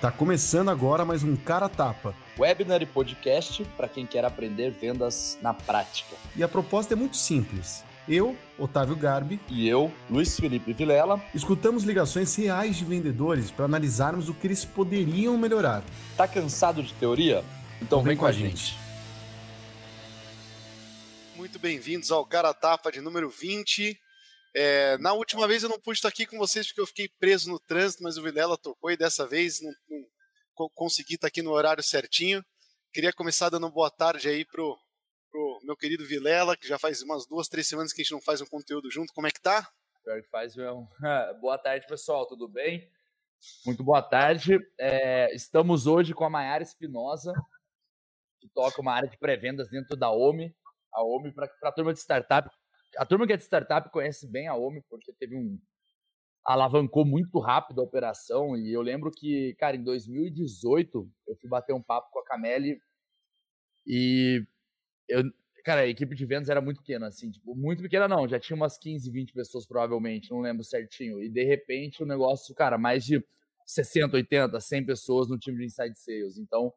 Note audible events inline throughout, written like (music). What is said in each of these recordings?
Tá começando agora mais um Cara Tapa. Webinar e podcast para quem quer aprender vendas na prática. E a proposta é muito simples. Eu, Otávio Garbi, e eu, Luiz Felipe Vilela, escutamos ligações reais de vendedores para analisarmos o que eles poderiam melhorar. Tá cansado de teoria? Então, então vem, vem com a gente. gente. Muito bem-vindos ao Cara Tapa de número 20. É, na última vez eu não pude estar aqui com vocês porque eu fiquei preso no trânsito, mas o Vilela tocou e dessa vez não, não consegui estar aqui no horário certinho. Queria começar dando boa tarde aí pro, pro meu querido Vilela, que já faz umas duas, três semanas que a gente não faz um conteúdo junto. Como é que tá? Pior que faz mesmo. (laughs) boa tarde, pessoal, tudo bem? Muito boa tarde. É, estamos hoje com a Mayara Espinosa, que toca uma área de pré-vendas dentro da OMI. A OMI, para a turma de startup, a turma que é de startup conhece bem a OMI, porque teve um. alavancou muito rápido a operação. E eu lembro que, cara, em 2018, eu fui bater um papo com a Cameli e eu, cara, a equipe de vendas era muito pequena, assim, tipo, muito pequena não, já tinha umas 15, 20 pessoas provavelmente, não lembro certinho. E de repente o negócio, cara, mais de 60, 80, 100 pessoas no time de Inside Sales. Então,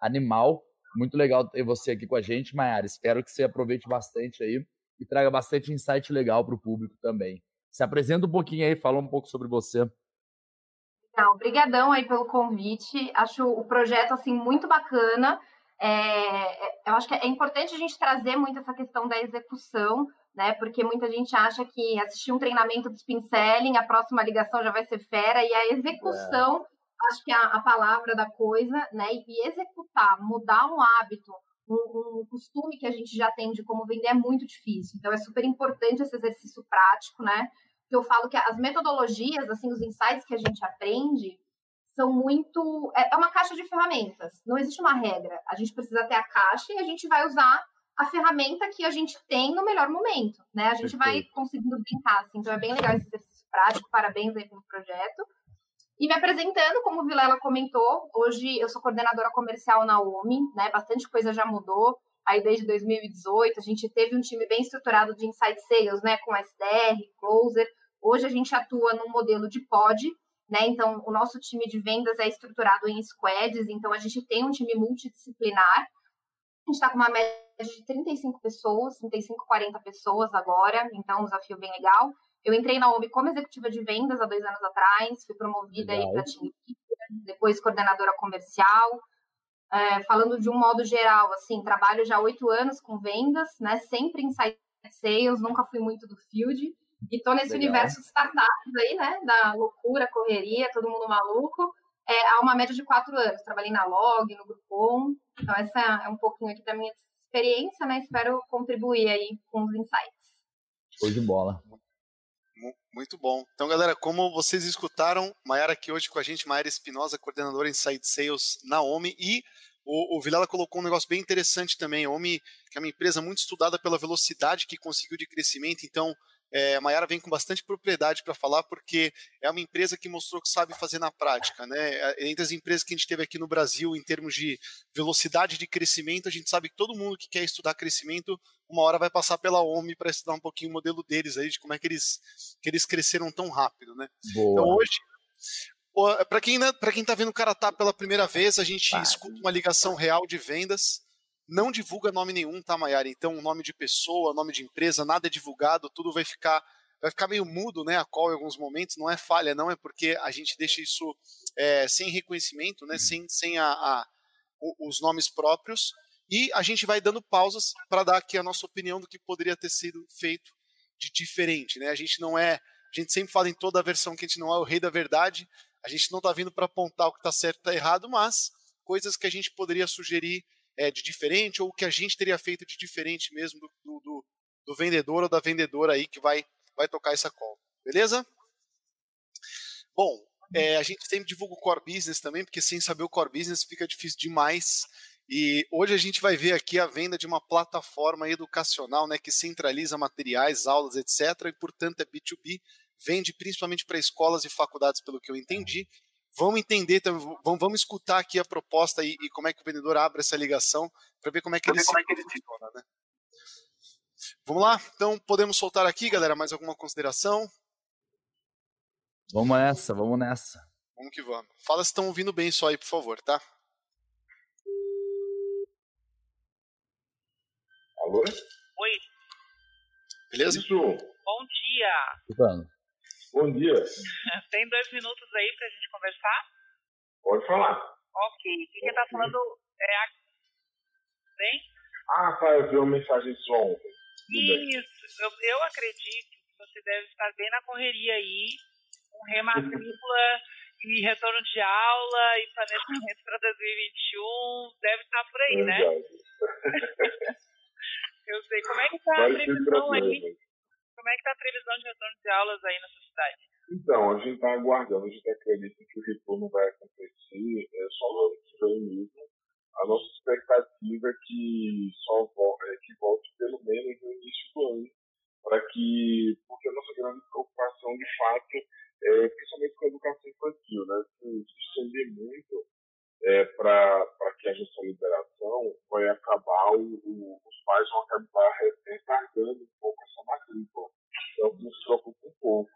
animal. Muito legal ter você aqui com a gente, Mayara. Espero que você aproveite bastante aí e traga bastante insight legal para o público também. Se apresenta um pouquinho aí, fala um pouco sobre você. Então, obrigadão aí pelo convite. Acho o projeto assim muito bacana. É, eu acho que é importante a gente trazer muito essa questão da execução, né? Porque muita gente acha que assistir um treinamento de spin selling, a próxima ligação já vai ser fera, e a execução, é. acho que é a, a palavra da coisa, né? E executar, mudar um hábito, um, um, costume que a gente já tem de como vender é muito difícil. Então, é super importante esse exercício prático, né? Que eu falo que as metodologias, assim, os insights que a gente aprende são muito. É, é uma caixa de ferramentas. Não existe uma regra. A gente precisa ter a caixa e a gente vai usar a ferramenta que a gente tem no melhor momento, né? A gente Perfeito. vai conseguindo brincar, assim. Então, é bem legal esse exercício prático. Parabéns aí pelo projeto. E me apresentando, como o Vilela comentou, hoje eu sou coordenadora comercial na OMI, né? Bastante coisa já mudou. Aí desde 2018 a gente teve um time bem estruturado de inside sales, né, com SDR, closer. Hoje a gente atua num modelo de pod, né? Então o nosso time de vendas é estruturado em squads, então a gente tem um time multidisciplinar. A gente está com uma média de 35 pessoas, 35, 40 pessoas agora, então um desafio bem legal. Eu entrei na OMI como executiva de vendas há dois anos atrás, fui promovida para time depois coordenadora comercial. É, falando de um modo geral, assim, trabalho já oito anos com vendas, né? Sempre em site sales, nunca fui muito do field. E tô nesse Legal. universo de startups aí, né? Da loucura, correria, todo mundo maluco. É, há uma média de quatro anos. Trabalhei na Log, no Groupon. Então, essa é um pouquinho aqui da minha experiência, né? Espero contribuir aí com os insights. Show de bola. Muito bom. Então, galera, como vocês escutaram, Mayara aqui hoje com a gente, Mayara Espinosa, coordenadora em Side Sales na OMI, e o, o Vilela colocou um negócio bem interessante também. A OMI, que é uma empresa muito estudada pela velocidade que conseguiu de crescimento, então é, a Mayara vem com bastante propriedade para falar, porque é uma empresa que mostrou que sabe fazer na prática. Né? É, entre as empresas que a gente teve aqui no Brasil, em termos de velocidade de crescimento, a gente sabe que todo mundo que quer estudar crescimento, uma hora vai passar pela OMI para estudar um pouquinho o modelo deles, aí, de como é que eles, que eles cresceram tão rápido. Né? Então, hoje, para quem para quem está vendo o Caratá pela primeira vez, a gente escuta uma ligação real de vendas não divulga nome nenhum, tá, Maiara? Então, nome de pessoa, nome de empresa, nada é divulgado, tudo vai ficar vai ficar meio mudo, né, a call em alguns momentos, não é falha, não, é porque a gente deixa isso é, sem reconhecimento, né, uhum. sem, sem a, a, os nomes próprios, e a gente vai dando pausas para dar aqui a nossa opinião do que poderia ter sido feito de diferente, né, a gente não é, a gente sempre fala em toda a versão que a gente não é o rei da verdade, a gente não está vindo para apontar o que está certo e está errado, mas coisas que a gente poderia sugerir é, de diferente ou o que a gente teria feito de diferente mesmo do, do, do, do vendedor ou da vendedora aí que vai, vai tocar essa call. Beleza? Bom, é, a gente sempre divulga o core business também, porque sem saber o core business fica difícil demais. E hoje a gente vai ver aqui a venda de uma plataforma educacional né, que centraliza materiais, aulas, etc. E, portanto, é B2B, vende principalmente para escolas e faculdades, pelo que eu entendi. Vamos entender, vamos, vamos escutar aqui a proposta e, e como é que o vendedor abre essa ligação para ver como é que ele, se é que ele funciona, né? Vamos lá? Então podemos soltar aqui, galera, mais alguma consideração? Vamos nessa, vamos nessa. Vamos que vamos. Fala se estão ouvindo bem só aí, por favor, tá? Alô? Oi. Beleza? Isso. Bom dia. Escutando. Bom dia. (laughs) Tem dois minutos aí pra gente conversar? Pode falar. Ok. O que, que tá falando é a. Bem? Ah, Rafael, eu vi uma mensagem sua ontem. Isso. Eu, eu acredito que você deve estar bem na correria aí, com rematrícula (laughs) e retorno de aula e planejamento para 2021. Deve estar por aí, né? (laughs) eu sei. Como é que tá a previsão aí? Como é que tá a previsão de retorno de aulas aí na cidade? Então, a gente está aguardando, a gente acredita que o retorno vai acontecer é, só no ano que vem mesmo. A nossa expectativa é que só é, que volte pelo menos no início do ano, para que, porque a nossa grande preocupação de fato é principalmente com a educação infantil, né? Se estender muito é, para que haja essa liberação, vai acabar, o, o, os pais vão acabar retardando um pouco essa matrícula. Então, nos preocupa um pouco.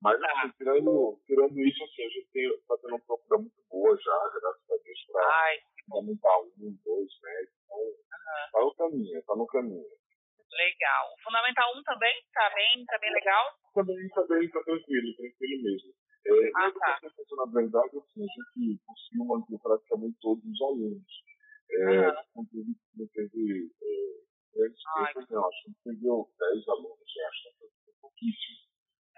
Mas, assim, tirando, tirando isso, assim, a gente está tendo uma procura muito boa já, graças a Deus, para Fundamental 1, 2, médio. Então, está uhum. no caminho, está no caminho. Legal. O Fundamental 1 também está bem, tá bem legal? Também está bem, está tranquilo, tranquilo mesmo. É, ah, tá. Na verdade, assim, a gente conseguiu manter praticamente todos os alunos. É, uhum. Não teve, não teve é, grandes não. Acho que perdeu 10 alunos, eu acho pouquíssimo.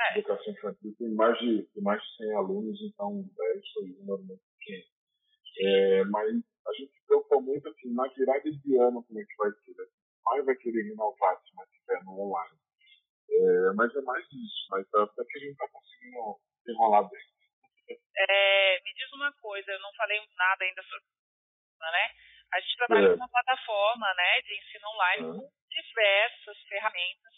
É. Educação infantil tem mais de, tem mais de 100 alunos, então 10 foi um número muito pequeno. É, mas a gente se preocupa muito assim, na virada de ano como é que vai ser. Né? O pai vai querer renovar se mantiver no online. É, mas é mais isso, mas até que a gente está conseguindo enrolar bem. É, me diz uma coisa, eu não falei nada ainda sobre né? A gente trabalha é. com uma plataforma né, de ensino online é. com diversas ferramentas.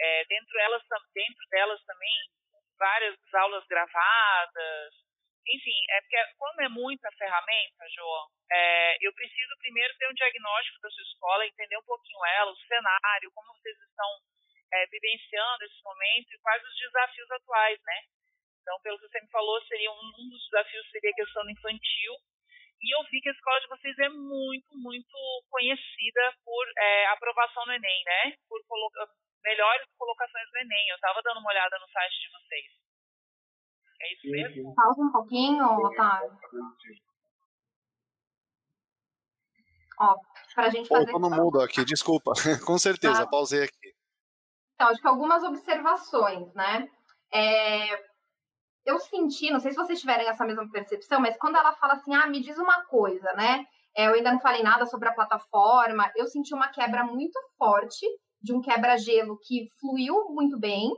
É, dentro, elas, dentro delas também várias aulas gravadas. Enfim, é porque como é muita ferramenta, João, é, eu preciso primeiro ter um diagnóstico da sua escola, entender um pouquinho ela, o cenário, como vocês estão é, vivenciando esse momento e quais os desafios atuais, né? Então, pelo que você me falou, seria um, um dos desafios seria a questão infantil. E eu vi que a escola de vocês é muito, muito conhecida por é, aprovação no Enem, né? Por melhores colocações no Enem. Eu estava dando uma olhada no site de vocês. É isso mesmo? Pausa um pouquinho, Otávio. Ó, pra gente fazer... Opa, no mudo aqui, desculpa. (laughs) Com certeza, tá. pausei aqui. Então, acho que algumas observações, né? É, eu senti, não sei se vocês tiverem essa mesma percepção, mas quando ela fala assim, ah, me diz uma coisa, né? É, eu ainda não falei nada sobre a plataforma, eu senti uma quebra muito forte, de um quebra-gelo que fluiu muito bem.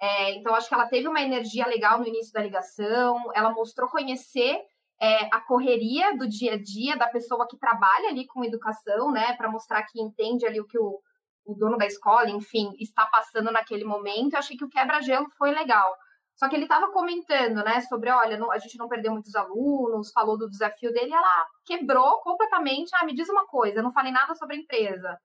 É, então, acho que ela teve uma energia legal no início da ligação, ela mostrou conhecer é, a correria do dia a dia da pessoa que trabalha ali com educação, né, para mostrar que entende ali o que o, o dono da escola, enfim, está passando naquele momento. Eu achei que o quebra-gelo foi legal. Só que ele estava comentando, né, sobre, olha, não, a gente não perdeu muitos alunos, falou do desafio dele, ela quebrou completamente. Ah, me diz uma coisa, eu não falei nada sobre a empresa.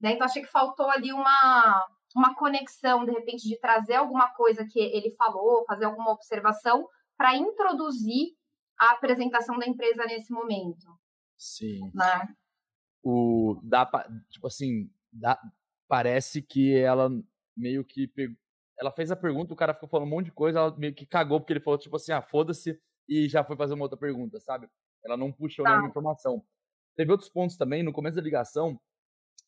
Né? Então, achei que faltou ali uma, uma conexão, de repente, de trazer alguma coisa que ele falou, fazer alguma observação, para introduzir a apresentação da empresa nesse momento. Sim. Né? O, dá, tipo assim, dá, parece que ela meio que pegou ela fez a pergunta, o cara ficou falando um monte de coisa, ela meio que cagou, porque ele falou, tipo assim, ah, foda-se, e já foi fazer uma outra pergunta, sabe? Ela não puxou tá. nenhuma informação. Teve outros pontos também, no começo da ligação,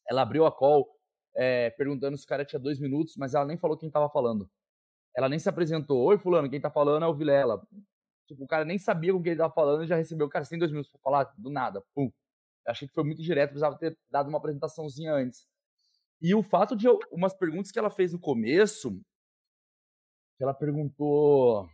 ela abriu a call é, perguntando se o cara tinha dois minutos, mas ela nem falou quem tava falando. Ela nem se apresentou. Oi, fulano, quem tá falando é o Vilela. Tipo, o cara nem sabia com quem ele tava falando e já recebeu. Cara, você tem dois minutos pra falar? Do nada. Pum. Eu achei que foi muito direto, precisava ter dado uma apresentaçãozinha antes. E o fato de umas perguntas que ela fez no começo, que ela perguntou.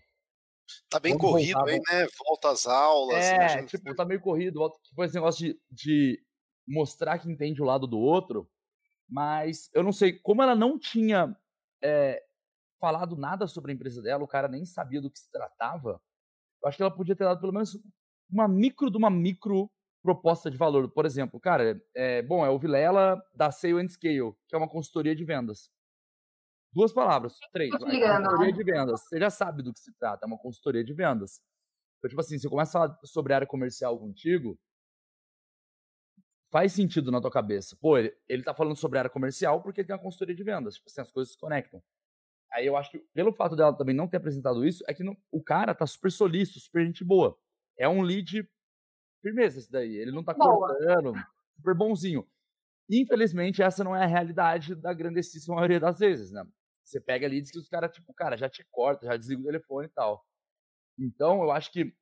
Tá bem corrido voltava. aí, né? Volta às aulas. É, gente... tipo, tá meio corrido. Volta... Foi esse negócio de, de mostrar que entende o lado do outro. Mas eu não sei, como ela não tinha é, falado nada sobre a empresa dela, o cara nem sabia do que se tratava, eu acho que ela podia ter dado pelo menos uma micro de uma micro proposta de valor. Por exemplo, cara, é, bom, é o Vilela da Sale and Scale, que é uma consultoria de vendas. Duas palavras, três. Ligando, consultoria de vendas. Você já sabe do que se trata, é uma consultoria de vendas. Então, tipo assim, se eu começo a falar sobre área comercial contigo, faz sentido na tua cabeça. Pô, ele, ele tá falando sobre área comercial porque ele tem uma consultoria de vendas. Tipo assim, as coisas se conectam. Aí eu acho que, pelo fato dela também não ter apresentado isso, é que não, o cara tá super solícito, super gente boa. É um lead firmeza esse daí. Ele não tá boa. cortando, super bonzinho. Infelizmente, essa não é a realidade da grandíssima maioria das vezes, né? Você pega leads que os caras, tipo, cara, já te corta, já desliga o telefone e tal. Então, eu acho que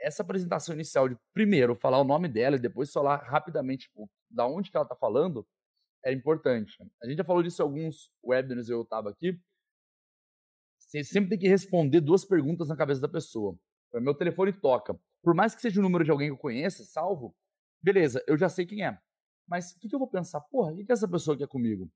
essa apresentação inicial de primeiro falar o nome dela e depois falar rapidamente tipo, da onde que ela está falando é importante. A gente já falou disso em alguns webinars eu estava aqui. Você sempre tem que responder duas perguntas na cabeça da pessoa. Meu telefone toca. Por mais que seja o número de alguém que eu conheça, salvo, beleza, eu já sei quem é. Mas o que, eu vou pensar? Porra, o que, que essa pessoa quer comigo?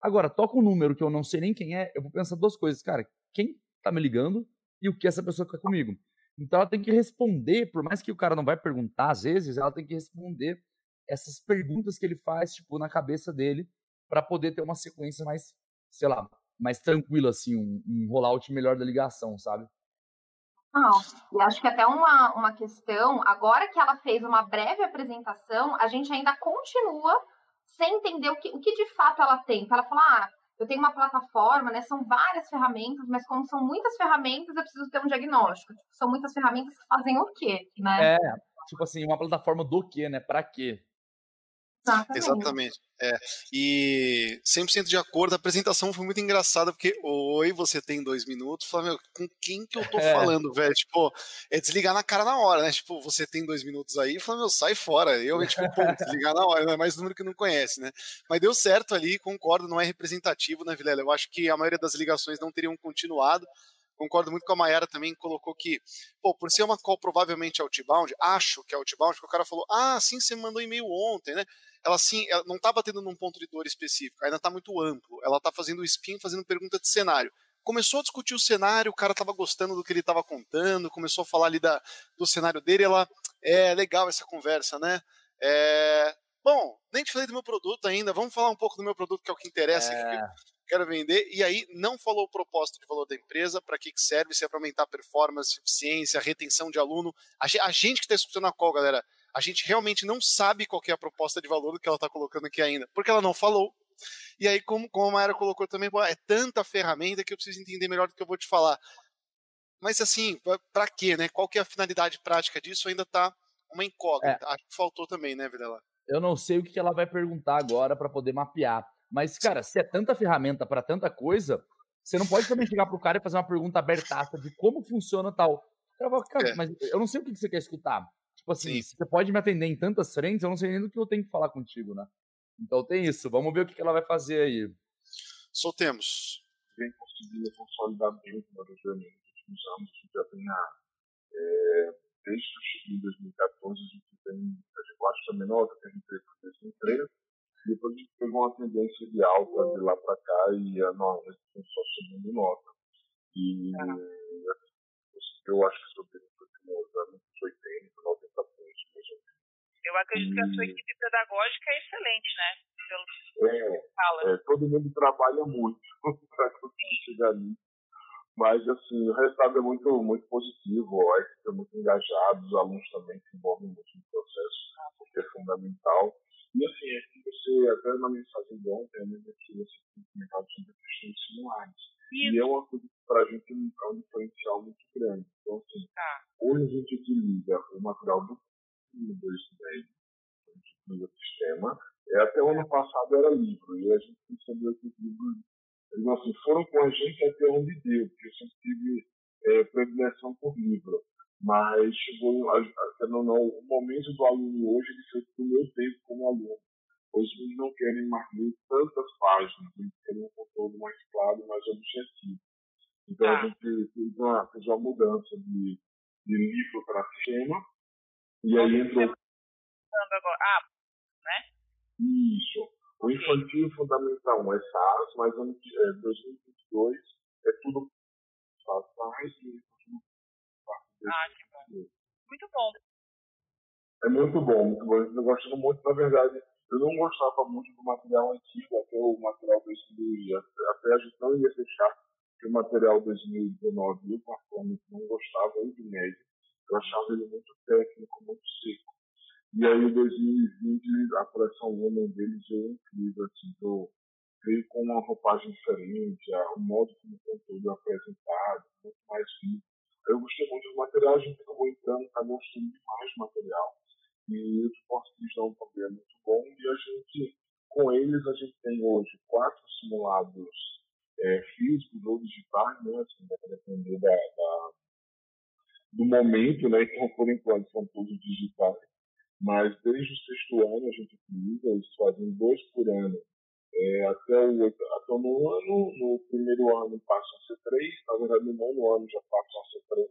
Agora, toca um número que eu não sei nem quem é, eu vou pensar duas coisas. Cara, quem tá me ligando e o que essa pessoa quer comigo? Então ela tem que responder, por mais que o cara não vai perguntar às vezes, ela tem que responder essas perguntas que ele faz, tipo, na cabeça dele, para poder ter uma sequência mais, sei lá, mais tranquila, assim, um, um rollout melhor da ligação, sabe? Não, e acho que até uma, uma questão, agora que ela fez uma breve apresentação, a gente ainda continua sem entender o que, o que de fato ela tem. Ela fala, ah, eu tenho uma plataforma, né? São várias ferramentas, mas como são muitas ferramentas, eu preciso ter um diagnóstico. Tipo, são muitas ferramentas que fazem o quê, né? É, tipo assim, uma plataforma do quê, né? Para quê? Exatamente. Exatamente. É. E 100% de acordo, a apresentação foi muito engraçada, porque, oi, você tem dois minutos, fala, meu, com quem que eu tô é. falando, velho? Tipo, é desligar na cara na hora, né? Tipo, você tem dois minutos aí, fala, meu, sai fora. Eu, tipo, pô, desligar na hora, não é mais número que não conhece, né? Mas deu certo ali, concordo, não é representativo, né, Vilela? Eu acho que a maioria das ligações não teriam continuado, concordo muito com a Mayara também, colocou que, pô, por ser uma call provavelmente outbound, acho que é outbound, porque o cara falou, ah, sim, você mandou e-mail ontem, né? Ela sim, ela não tá batendo num ponto de dor específico, ainda tá muito amplo. Ela tá fazendo spin, fazendo pergunta de cenário. Começou a discutir o cenário, o cara tava gostando do que ele tava contando, começou a falar ali da, do cenário dele, ela, é legal essa conversa, né? É, bom, nem te falei do meu produto ainda, vamos falar um pouco do meu produto, que é o que interessa. É quero vender, e aí não falou o propósito de valor da empresa, para que, que serve, se é para aumentar a performance, eficiência, retenção de aluno. A, gente que está escutando a call, galera, a gente realmente não sabe qual é a proposta de valor do que ela está colocando aqui ainda, porque ela não falou. E aí, como, como a Mayara colocou também, é tanta ferramenta que eu preciso entender melhor do que eu vou te falar. Mas assim, para quê, né? Qual que é a finalidade prática disso? Ainda está uma incógnita. É. Acho que faltou também, né, Videla? Eu não sei o que ela vai perguntar agora para poder mapear. Mas, cara, se é tanta ferramenta para tanta coisa, você não pode também chegar pro cara e fazer uma pergunta abertaça de como funciona tal. cara fala, cara, é. mas eu não sei o que você quer escutar. Tipo assim, você pode me atender em tantas frentes, eu não sei nem do que eu tenho que falar contigo, né? Então tem isso. Vamos ver o que ela vai fazer aí. Soltemos. Vem conseguindo consolidar bem o planejamento nos últimos anos. A gente já tem a, é, desde que eu cheguei em 2014, a gente tem, a gente acha que a menor que a gente teve em 2013 depois a gente pegou uma tendência de alta de lá para cá e a nossa só subindo nota. E eu acho que sobre os últimos anos 80, 90 pontos, mais ou menos. Eu acredito e... que a sua equipe pedagógica é excelente, né? Pelo que é, fala. É, todo mundo trabalha muito (laughs) para conseguir chegar ali. Mas, assim, o resultado é muito, muito positivo, a equipe é muito engajada, os alunos também se envolvem muito no processo, porque é fundamental. E assim, é que você, até na mensagem de ontem, eu lembro que você tinha comentado sobre a questão de simulares. E é uma coisa que para a gente é um diferencial muito grande. Então, assim, tá. hoje a gente utiliza o material do 2010, a gente utiliza o sistema. É, até o ano passado era livro, e a gente percebeu que os livros assim, foram com a gente até onde deu, porque eu sempre tive é, predileção por livro mas chegou, não, não, o momento do aluno hoje ele foi do meu tempo como aluno. Hoje eles não querem mais ler tantas páginas, eles querem um conteúdo mais claro, mais objetivo. Então ah. a gente fez uma, fez uma mudança de, de livro para sistema, e aí entrou. Agora, ah, né? Isso. O infantil fundamental é SAS, mas ano é, 2022 é tudo SAS e ah, que bom. Muito bom. É muito bom, muito bom. Eu gosto muito, na verdade, eu não gostava muito do material antigo, até o material 2000, até a gente não ia fechar, que o material 2019 eu particularmente não gostava, eu de médio. Eu achava ele muito técnico, muito seco. E aí, em 2020, a coleção Woman deles é incrível, assim, eu veio com uma roupagem diferente, o modo como o conteúdo é apresentado, muito mais vivo. Eu gostei muito do material, a gente acabou entrando, gostando demais do material. E o suporte dão também é muito bom. E a gente, com eles, a gente tem hoje quatro simulados é, físicos ou digitais, né? Assim, vai depender da, da, do momento, né? Então, por enquanto, são todos digitais. Mas desde o sexto ano a gente utiliza, eles fazem dois por ano. É, até, o, até o nono ano, no primeiro ano passam a ser três, na verdade no nono ano já passam a ser três,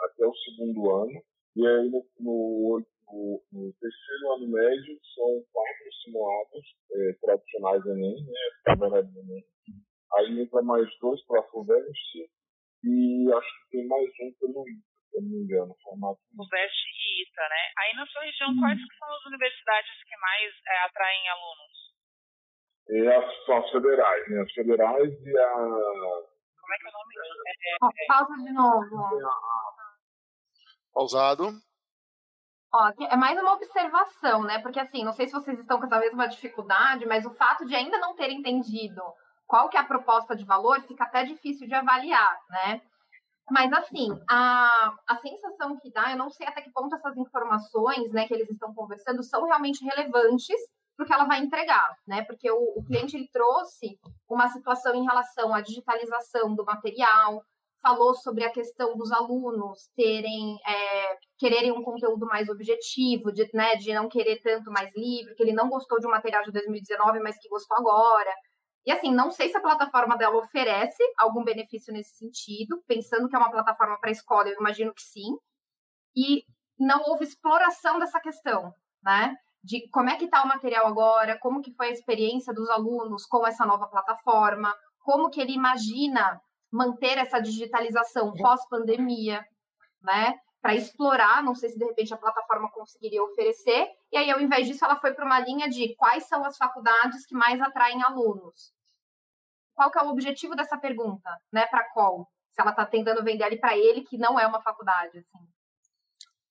até o segundo ano. E aí no, no, no, no terceiro ano médio são quatro simulados é, tradicionais Enem, né? Na verdade, Enem. Aí entra mais dois para a FUVEST e acho que tem mais um pelo ITA, se não me engano, formato. FUVEST e ITA, né? Aí na sua região, hum. quais são as universidades que mais é, atraem alunos? É, as, as federais, né? As federais e a. Como é que é o nome? É, é, é, pausa de novo. Pausado. Ó, é mais uma observação, né? Porque assim, não sei se vocês estão com essa mesma dificuldade, mas o fato de ainda não ter entendido qual que é a proposta de valor fica até difícil de avaliar, né? Mas assim, a, a sensação que dá, eu não sei até que ponto essas informações, né, que eles estão conversando são realmente relevantes para que ela vai entregar, né? Porque o, o cliente ele trouxe uma situação em relação à digitalização do material, falou sobre a questão dos alunos terem é, quererem um conteúdo mais objetivo, de, né, de não querer tanto mais livre, que ele não gostou de um material de 2019, mas que gostou agora. E assim, não sei se a plataforma dela oferece algum benefício nesse sentido, pensando que é uma plataforma para escola, eu imagino que sim. E não houve exploração dessa questão, né? De como é que está o material agora, como que foi a experiência dos alunos com essa nova plataforma, como que ele imagina manter essa digitalização pós-pandemia, né? Para explorar, não sei se de repente a plataforma conseguiria oferecer. E aí, ao invés disso, ela foi para uma linha de quais são as faculdades que mais atraem alunos. Qual que é o objetivo dessa pergunta, né? Para qual? Se ela está tentando vender ali para ele, que não é uma faculdade, assim.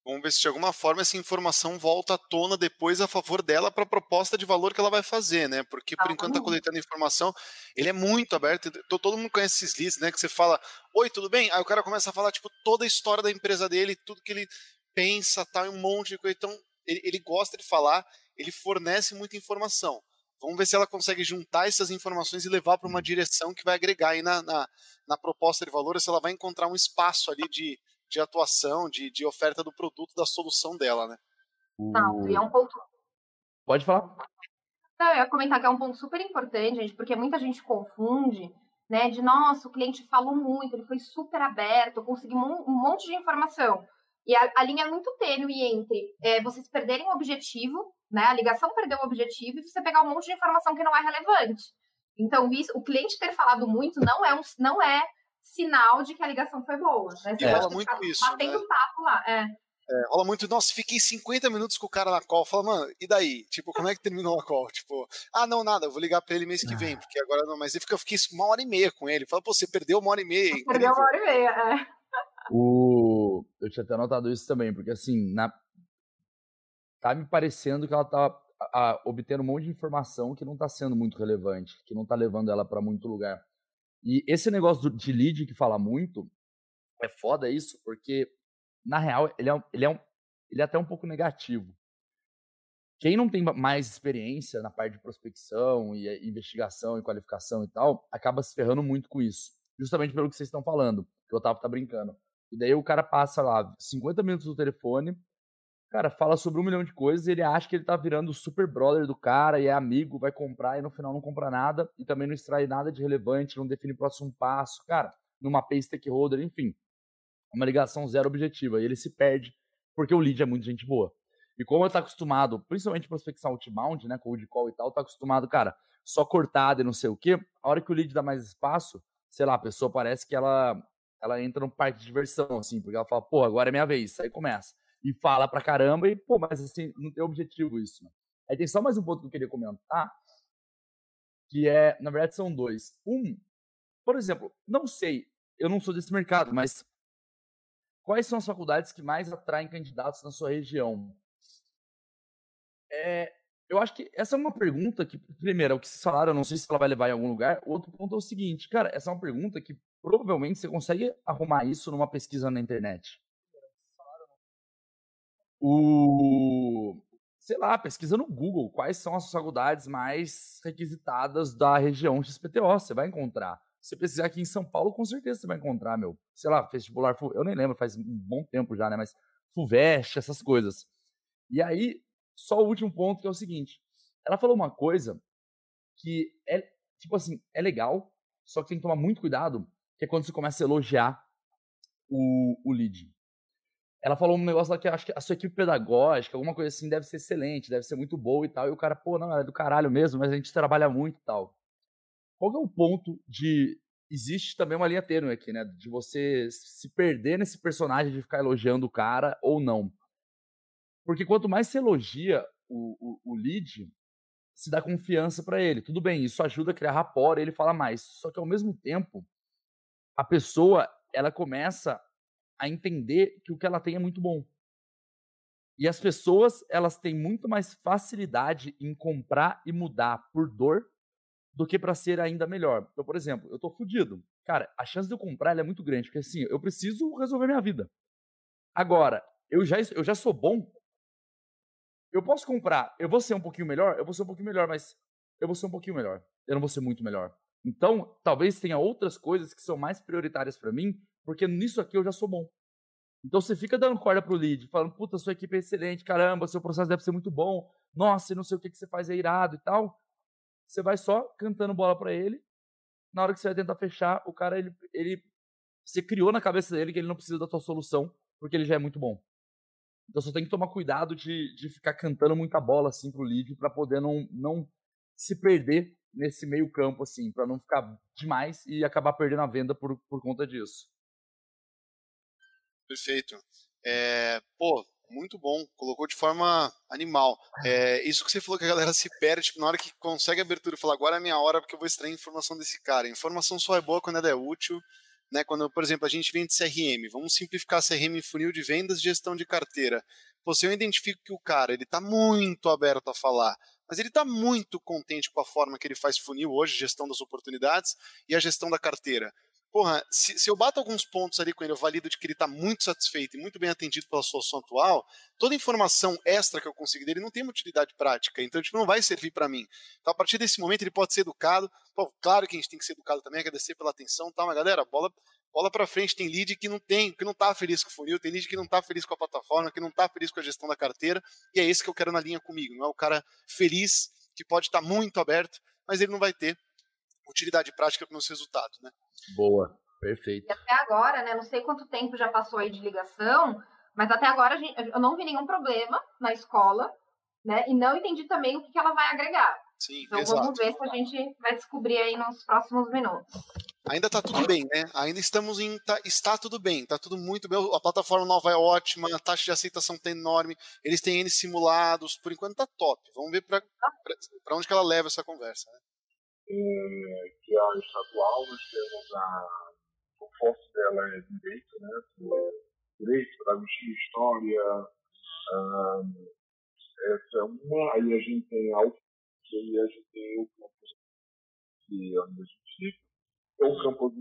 Vamos ver se de alguma forma essa informação volta à tona depois a favor dela para a proposta de valor que ela vai fazer, né? Porque por ah, enquanto está coletando informação, ele é muito aberto, todo mundo conhece esses leads, né? Que você fala, oi, tudo bem? Aí o cara começa a falar, tipo, toda a história da empresa dele, tudo que ele pensa, tal, tá, um monte de coisa. Então, ele, ele gosta de falar, ele fornece muita informação. Vamos ver se ela consegue juntar essas informações e levar para uma direção que vai agregar aí na, na, na proposta de valor, se ela vai encontrar um espaço ali de de atuação, de, de oferta do produto, da solução dela, né? Não, e é um ponto. Pode falar. Não, eu ia comentar que é um ponto super importante, gente, porque muita gente confunde, né? De nossa, o cliente falou muito, ele foi super aberto, eu consegui um, um monte de informação. E a, a, linha é muito tênue entre é, vocês perderem o objetivo, né? A ligação perdeu o objetivo e você pegar um monte de informação que não é relevante. Então, isso, o cliente ter falado muito não é, um, não é sinal de que a ligação foi boa. Né? E rola muito isso. Batendo né? papo lá. É. É, rola muito, nossa, fiquei 50 minutos com o cara na call. Fala, mano, e daí? Tipo, como é que terminou a call? Tipo, ah, não, nada, eu vou ligar pra ele mês que vem, ah. porque agora não. Mas eu fiquei uma hora e meia com ele. Fala, pô, você perdeu uma hora e meia. Perdeu uma hora e meia, é. O... Eu tinha até notado isso também, porque assim, na... tá me parecendo que ela tá a, a, obtendo um monte de informação que não tá sendo muito relevante, que não tá levando ela para muito lugar. E esse negócio de lead que fala muito, é foda isso, porque, na real, ele é, ele é, um, ele é até um pouco negativo. Quem não tem mais experiência na parte de prospecção e eh, investigação e qualificação e tal, acaba se ferrando muito com isso. Justamente pelo que vocês estão falando, que o Otávio tá brincando. E daí o cara passa lá 50 minutos no telefone, Cara, fala sobre um milhão de coisas ele acha que ele tá virando o super brother do cara e é amigo, vai comprar e no final não compra nada e também não extrai nada de relevante, não define o próximo passo. Cara, numa pay stakeholder, enfim. Uma ligação zero objetiva. E ele se perde porque o lead é muito gente boa. E como ele tá acostumado, principalmente prospecção outbound, né, cold call e tal, tá acostumado, cara, só cortado e não sei o quê, a hora que o lead dá mais espaço, sei lá, a pessoa parece que ela ela entra no parque de diversão, assim, porque ela fala, pô, agora é minha vez, aí começa e fala pra caramba, e, pô, mas assim, não tem objetivo isso. Né? Aí tem só mais um ponto que eu queria comentar, que é, na verdade, são dois. Um, por exemplo, não sei, eu não sou desse mercado, mas quais são as faculdades que mais atraem candidatos na sua região? É, eu acho que essa é uma pergunta que, primeiro, é o que vocês falaram, eu não sei se ela vai levar em algum lugar. Outro ponto é o seguinte, cara, essa é uma pergunta que provavelmente você consegue arrumar isso numa pesquisa na internet. O. Sei lá, pesquisa no Google quais são as faculdades mais requisitadas da região XPTO. Você vai encontrar. Se você pesquisar aqui em São Paulo, com certeza você vai encontrar, meu. Sei lá, vestibular. Eu nem lembro, faz um bom tempo já, né? Mas FUVEST, essas coisas. E aí, só o último ponto que é o seguinte. Ela falou uma coisa que é, tipo assim, é legal, só que tem que tomar muito cuidado, que é quando você começa a elogiar o, o lead. Ela falou um negócio lá que acho que a sua equipe pedagógica, alguma coisa assim, deve ser excelente, deve ser muito boa e tal. E o cara, pô, não, é do caralho mesmo, mas a gente trabalha muito e tal. Qual é o ponto de. Existe também uma linha tênue aqui, né? De você se perder nesse personagem de ficar elogiando o cara ou não. Porque quanto mais você elogia o, o, o lead, se dá confiança para ele. Tudo bem, isso ajuda a criar rapport, ele fala mais. Só que ao mesmo tempo, a pessoa, ela começa a entender que o que ela tem é muito bom. E as pessoas, elas têm muito mais facilidade em comprar e mudar por dor do que para ser ainda melhor. Então, por exemplo, eu tô fudido. Cara, a chance de eu comprar é muito grande, porque assim, eu preciso resolver minha vida. Agora, eu já, eu já sou bom eu posso comprar, eu vou ser um pouquinho melhor, eu vou ser um pouquinho melhor, mas eu vou ser um pouquinho melhor. Eu não vou ser muito melhor. Então, talvez tenha outras coisas que são mais prioritárias para mim, porque nisso aqui eu já sou bom. Então você fica dando corda pro lead, falando, puta, sua equipe é excelente, caramba, seu processo deve ser muito bom, nossa, não sei o que, que você faz é irado e tal. Você vai só cantando bola para ele. Na hora que você vai tentar fechar, o cara, ele, ele. Você criou na cabeça dele que ele não precisa da tua solução, porque ele já é muito bom. Então você tem que tomar cuidado de, de ficar cantando muita bola assim pro lead para poder não, não se perder nesse meio campo assim, para não ficar demais e acabar perdendo a venda por, por conta disso. Perfeito. É, pô, muito bom. Colocou de forma animal. É, isso que você falou que a galera se perde, tipo, na hora que consegue a abertura fala, agora é minha hora porque eu vou extrair informação desse cara. Informação só é boa quando ela é útil né? Quando, por exemplo, a gente vende CRM, vamos simplificar CRM em funil de vendas, gestão de carteira. Você eu identifico que o cara ele está muito aberto a falar, mas ele está muito contente com a forma que ele faz funil hoje, gestão das oportunidades e a gestão da carteira porra, se, se, eu bato alguns pontos ali com ele, eu valido de que ele está muito satisfeito e muito bem atendido pela solução atual, toda informação extra que eu consigo dele não tem uma utilidade prática, então tipo, não vai servir para mim. Então, a partir desse momento, ele pode ser educado. Pô, claro que a gente tem que ser educado também, agradecer pela atenção, tá? Mas galera, bola, bola para frente. Tem lead que não tem, que não está feliz com o funil, tem lead que não está feliz com a plataforma, que não está feliz com a gestão da carteira, e é esse que eu quero na linha comigo. Não é o cara feliz que pode estar tá muito aberto, mas ele não vai ter utilidade prática para os meus resultados, né? Boa, perfeito. E até agora, né? Não sei quanto tempo já passou aí de ligação, mas até agora gente, eu não vi nenhum problema na escola, né? E não entendi também o que, que ela vai agregar. Sim, então exato. vamos ver se a gente vai descobrir aí nos próximos minutos. Ainda está tudo bem, né? Ainda estamos em. Tá, está tudo bem, está tudo muito bem. A plataforma nova é ótima, a taxa de aceitação está enorme, eles têm N simulados, por enquanto está top. Vamos ver para onde que ela leva essa conversa. Né? É, que é a estadual, nós temos a, o forte dela é direito, né? Direito, pedagogia, história, um, essa é uma, aí a gente tem a e a gente tem o campus que é a gente fica, o campus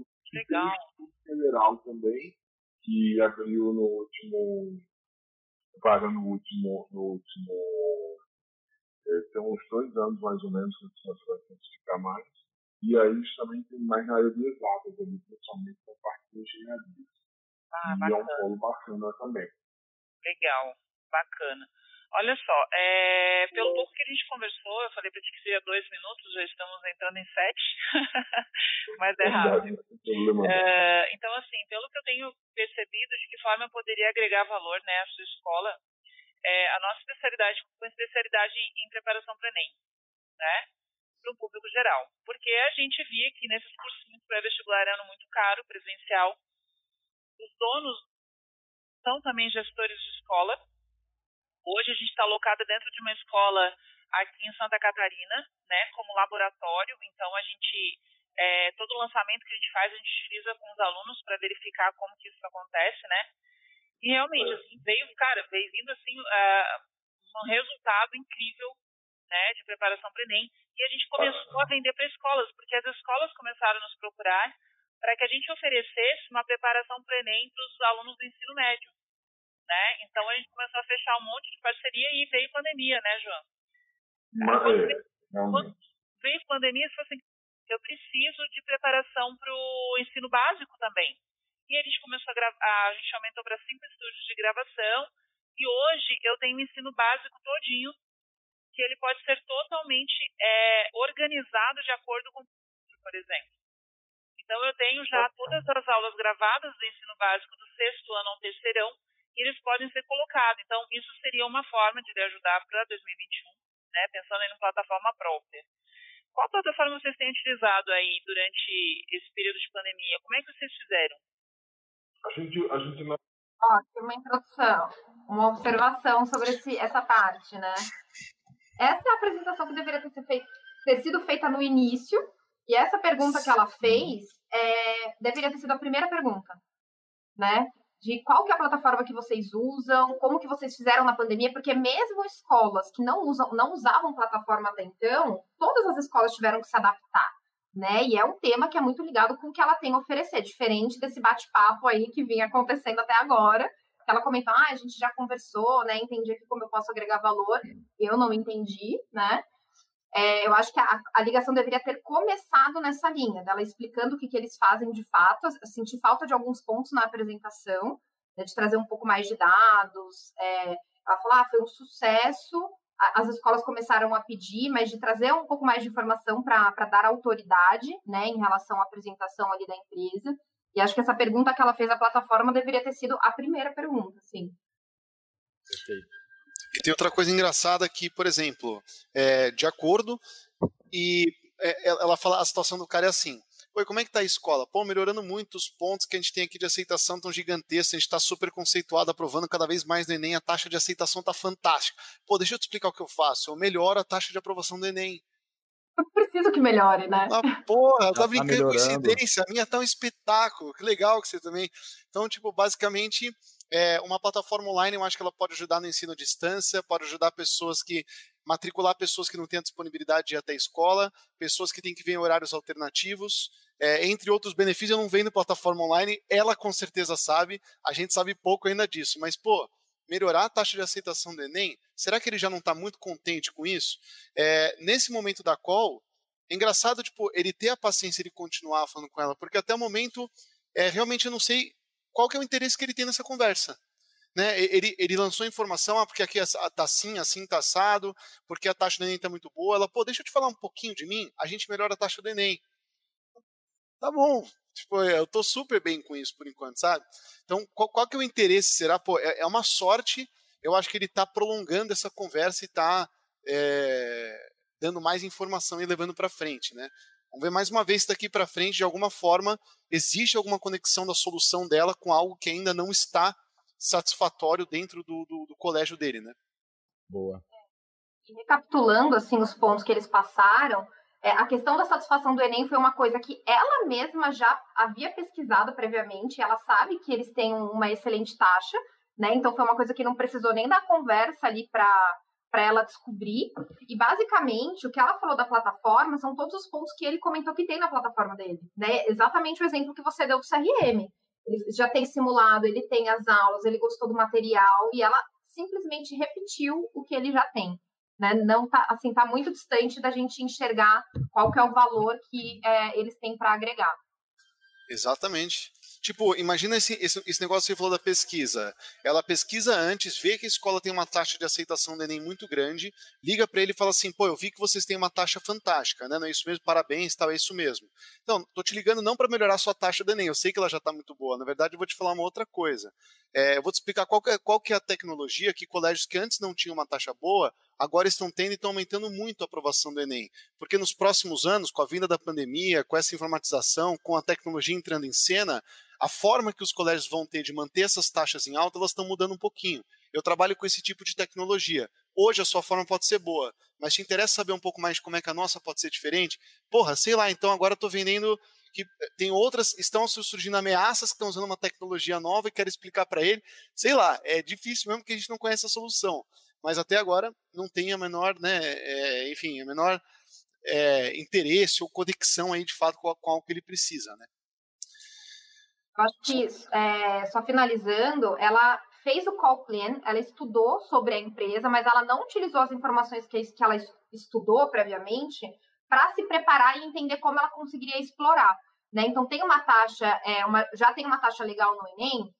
federal também, que abriu no último, vaga no último, no último é, tem uns dois anos mais ou menos que você vai intensificar mais. E aí também tem mais na área de exatas, ali, principalmente na parte de engenharia. Ah, e bacana. é um polo bacana também. Legal, bacana. Olha só, é, pelo pouco que a gente conversou, eu falei para ti que seria dois minutos, já estamos entrando em sete, (laughs) mas é rápido. É, então, assim, pelo que eu tenho percebido, de que forma eu poderia agregar valor né, à sua escola, é, a nossa especialidade, com especialidade em preparação para Enem, né? Para o público geral. Porque a gente via que nesses cursinhos pré-vestibular eram muito caro, presencial. Os donos são também gestores de escola. Hoje a gente está alocada dentro de uma escola aqui em Santa Catarina, né, como laboratório. Então a gente é, todo lançamento que a gente faz a gente utiliza com os alunos para verificar como que isso acontece, né? E realmente, assim, veio, cara, veio vindo assim uh, um resultado incrível né, de preparação para o Enem. E a gente começou a vender para escolas, porque as escolas começaram a nos procurar para que a gente oferecesse uma preparação para o Enem para os alunos do ensino médio. Né? Então a gente começou a fechar um monte de parceria e veio pandemia, né, João? Mas, quando veio pandemia, você assim, eu preciso de preparação para o ensino básico também. E a gente começou a gravar, a gente aumentou para cinco estúdios de gravação, e hoje eu tenho o ensino básico todinho, que ele pode ser totalmente é, organizado de acordo com o por exemplo. Então eu tenho já todas as aulas gravadas do ensino básico do sexto ano ao terceirão, e eles podem ser colocados. Então isso seria uma forma de ajudar para 2021, né, pensando em uma plataforma própria. Qual plataforma vocês têm utilizado aí durante esse período de pandemia? Como é que vocês fizeram? A gente, a gente não... Ó, uma introdução, uma observação sobre esse, essa parte, né? Essa é a apresentação que deveria ter, feito, ter sido feita no início, e essa pergunta que ela fez é, deveria ter sido a primeira pergunta, né? De qual que é a plataforma que vocês usam, como que vocês fizeram na pandemia, porque mesmo escolas que não, usam, não usavam plataforma até então, todas as escolas tiveram que se adaptar né? E é um tema que é muito ligado com o que ela tem a oferecer, diferente desse bate-papo aí que vinha acontecendo até agora. Ela comentou, ah, a gente já conversou, né? Entendi aqui como eu posso agregar valor. Eu não entendi, né? É, eu acho que a, a, ligação deveria ter começado nessa linha, dela explicando o que, que eles fazem de fato. Eu senti falta de alguns pontos na apresentação, né, de trazer um pouco mais de dados. É, ela falou, ah, foi um sucesso, as escolas começaram a pedir, mas de trazer um pouco mais de informação para dar autoridade, né, em relação à apresentação ali da empresa. E acho que essa pergunta que ela fez à plataforma deveria ter sido a primeira pergunta, sim. Perfeito. E tem outra coisa engraçada que, por exemplo, é, de acordo, e é, ela fala, a situação do cara é assim, Oi, como é que tá a escola? Pô, melhorando muito os pontos que a gente tem aqui de aceitação tão gigantescos, a gente está super conceituado, aprovando cada vez mais no Enem, a taxa de aceitação tá fantástica. Pô, deixa eu te explicar o que eu faço. Eu melhoro a taxa de aprovação do Enem. Eu preciso que melhore, né? Ah, porra, tá, tá brincando com coincidência. A minha tá um espetáculo. Que legal que você também. Então, tipo, basicamente, é, uma plataforma online, eu acho que ela pode ajudar no ensino à distância, pode ajudar pessoas que matricular pessoas que não têm a disponibilidade de ir até a escola, pessoas que têm que vir em horários alternativos, é, entre outros benefícios, eu não vendo plataforma online, ela com certeza sabe, a gente sabe pouco ainda disso, mas, pô, melhorar a taxa de aceitação do Enem, será que ele já não está muito contente com isso? É, nesse momento da call, é engraçado, tipo, ele ter a paciência de continuar falando com ela, porque até o momento, é, realmente eu não sei qual que é o interesse que ele tem nessa conversa. Né, ele, ele lançou informação, ah, porque aqui tá assim, assim, tá assado, porque a taxa do Enem tá muito boa. Ela, pô, deixa eu te falar um pouquinho de mim, a gente melhora a taxa do Enem tá bom. Tipo, eu tô super bem com isso por enquanto, sabe? Então, qual, qual que é o interesse? Será, pô, é, é, uma sorte. Eu acho que ele tá prolongando essa conversa e tá é, dando mais informação e levando para frente, né? Vamos ver mais uma vez se daqui para frente, de alguma forma, existe alguma conexão da solução dela com algo que ainda não está satisfatório dentro do, do, do colégio dele, né? Boa. E recapitulando assim os pontos que eles passaram, é, a questão da satisfação do Enem foi uma coisa que ela mesma já havia pesquisado previamente, ela sabe que eles têm uma excelente taxa, né? Então foi uma coisa que não precisou nem da conversa ali para para ela descobrir. E basicamente o que ela falou da plataforma são todos os pontos que ele comentou que tem na plataforma dele, né? Exatamente o exemplo que você deu do CRM. Ele já tem simulado, ele tem as aulas, ele gostou do material e ela simplesmente repetiu o que ele já tem né? Não tá assim, tá muito distante da gente enxergar qual que é o valor que é, eles têm para agregar. Exatamente. Tipo, imagina esse, esse, esse, negócio que você falou da pesquisa. Ela pesquisa antes, vê que a escola tem uma taxa de aceitação do Enem muito grande, liga para ele e fala assim: pô, eu vi que vocês têm uma taxa fantástica, né? Não é isso mesmo? Parabéns, tal, é isso mesmo. Então, tô te ligando não para melhorar a sua taxa do Enem, eu sei que ela já está muito boa. Na verdade, eu vou te falar uma outra coisa. É, eu vou te explicar qual que, é, qual que é a tecnologia que colégios que antes não tinham uma taxa boa agora estão tendo e estão aumentando muito a aprovação do Enem. Porque nos próximos anos, com a vinda da pandemia, com essa informatização, com a tecnologia entrando em cena, a forma que os colégios vão ter de manter essas taxas em alta, elas estão mudando um pouquinho. Eu trabalho com esse tipo de tecnologia. Hoje a sua forma pode ser boa, mas te interessa saber um pouco mais de como é que a nossa pode ser diferente? Porra, sei lá, então agora estou vendendo que tem outras, estão surgindo ameaças que estão usando uma tecnologia nova e querem explicar para ele. Sei lá, é difícil mesmo que a gente não conhece a solução. Mas até agora não tem a menor, né, é, enfim, a menor é, interesse ou conexão aí de fato com, com algo que ele precisa, né? Acho que, é, só finalizando, ela fez o call plan, ela estudou sobre a empresa, mas ela não utilizou as informações que, que ela estudou previamente para se preparar e entender como ela conseguiria explorar. Né? Então, tem uma taxa, é, uma, já tem uma taxa legal no Enem.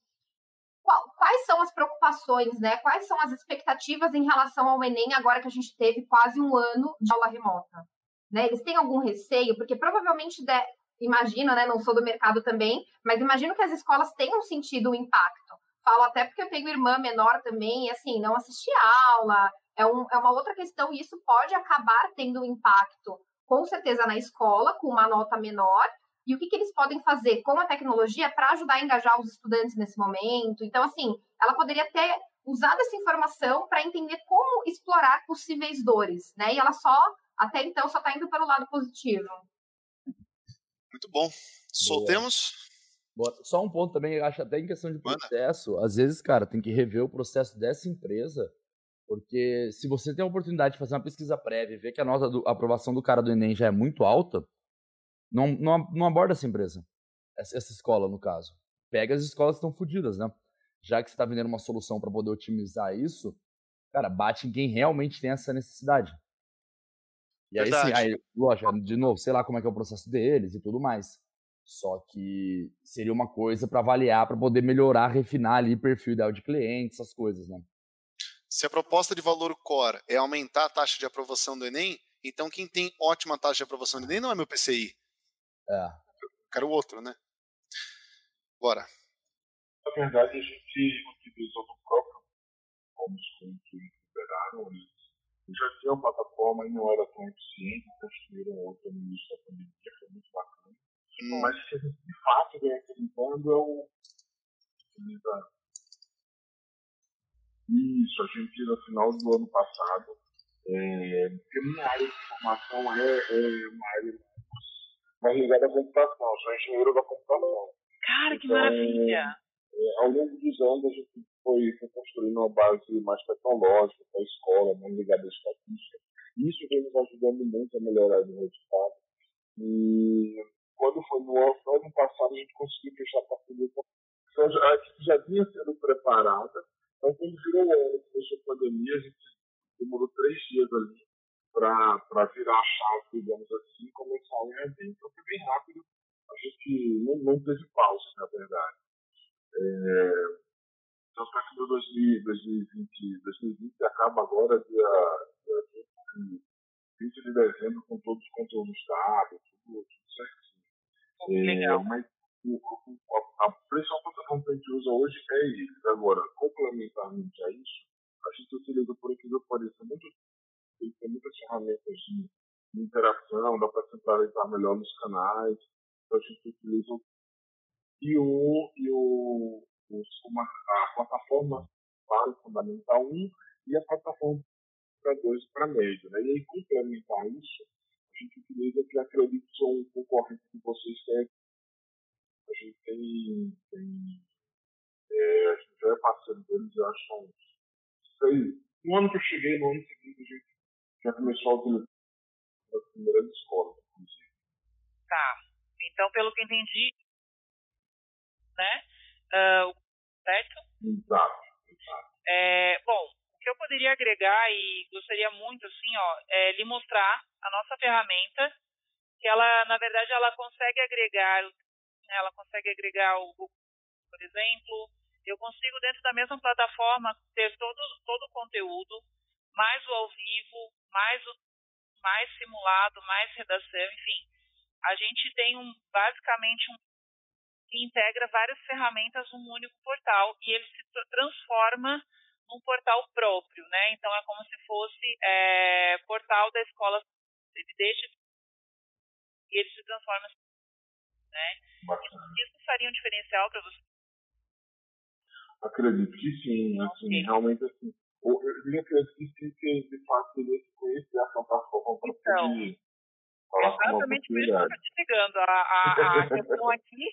Quais são as preocupações, né? quais são as expectativas em relação ao Enem agora que a gente teve quase um ano de aula remota? Né? Eles têm algum receio? Porque provavelmente, de, imagino, né? não sou do mercado também, mas imagino que as escolas tenham sentido o impacto. Falo até porque eu tenho irmã menor também, e assim, não assisti aula, é, um, é uma outra questão, e isso pode acabar tendo um impacto com certeza na escola, com uma nota menor, e o que, que eles podem fazer com a tecnologia para ajudar a engajar os estudantes nesse momento. Então, assim, ela poderia ter usado essa informação para entender como explorar possíveis dores, né? E ela só, até então, só está indo pelo lado positivo. Muito bom. Soltemos. Boa. Só um ponto também, eu acho até em questão de processo, Mano. às vezes, cara, tem que rever o processo dessa empresa porque se você tem a oportunidade de fazer uma pesquisa prévia e ver que a nota de aprovação do cara do Enem já é muito alta, não, não, não aborda essa empresa. Essa, essa escola, no caso. Pega as escolas que estão fodidas, né? Já que você está vendendo uma solução para poder otimizar isso, cara, bate em quem realmente tem essa necessidade. E aí sim, aí, lógico, de novo, sei lá como é que é o processo deles e tudo mais. Só que seria uma coisa para avaliar, para poder melhorar, refinar ali o perfil ideal de cliente, essas coisas, né? Se a proposta de valor core é aumentar a taxa de aprovação do Enem, então quem tem ótima taxa de aprovação do Enem não é meu PCI. É. Eu quero outro, né? Bora. Na verdade, a gente utilizou no próprio como que liberaram, eles já tinham plataforma e não era tão eficiente, construíram outra no início da pandemia, foi muito bacana. Hum. Mas o que a gente de fato vem acreditando é o isso, a gente, no final do ano passado, é, porque minha área de formação é, é uma área mais ligada à computação, eu sou engenheiro da computação. Cara, que então, maravilha! É, ao longo dos anos, a gente foi, foi construindo uma base mais tecnológica para a escola, mais ligada à estatística. Isso vem nos ajudando muito a melhorar o resultado. E quando foi no ano, no ano passado, a gente conseguiu fechar a parceria com então, a equipe já vinha sendo preparada então, quando virou o ano, começou a pandemia, a gente demorou três dias ali para virar a chave, digamos assim, começar o evento. Então, foi bem rápido. A gente não, não teve pausa, na verdade. É, então, para que 2020, 2020 acaba agora, dia, dia 20, 20 de dezembro, com todos os conteúdos dados, tudo, tudo certinho. É, legal. Mas a, a principal plataforma que a gente usa hoje é isso. Agora, complementarmente a isso, a gente utiliza, por incrível que pareça, muito, tem muitas ferramentas de, de interação, dá para centralizar melhor nos canais, então a gente utiliza e o, e o, uma, a plataforma para o Fundamental 1 e a plataforma para 2 para médio. Né? E aí, complementar isso, a gente utiliza que acredito que são um concorrente de vocês, que é a gente tem, tem é, a gente já é parceiro deles, eu acho, são seis. No ano que eu cheguei, no ano seguinte, a gente já começou a utilizar as primeiras escolas, inclusive. Tá. Então, pelo que entendi, né? Uh, certo? Exato, exato. É, bom, o que eu poderia agregar e gostaria muito, assim, ó, é lhe mostrar a nossa ferramenta, que ela, na verdade, ela consegue agregar ela consegue agregar o Google, por exemplo. Eu consigo, dentro da mesma plataforma, ter todo, todo o conteúdo, mais o ao vivo, mais, o, mais simulado, mais redação, enfim. A gente tem um, basicamente um que integra várias ferramentas num único portal e ele se transforma num portal próprio, né? Então é como se fosse é, portal da escola, ele deixa e ele se transforma né? Isso faria um diferencial para você? Acredito que sim, assim, okay. realmente assim. Eu acredito que de fato teria que conhecer a plataforma para então, poder Exatamente por isso que eu estou te ligando. A, a, a (laughs) questão aqui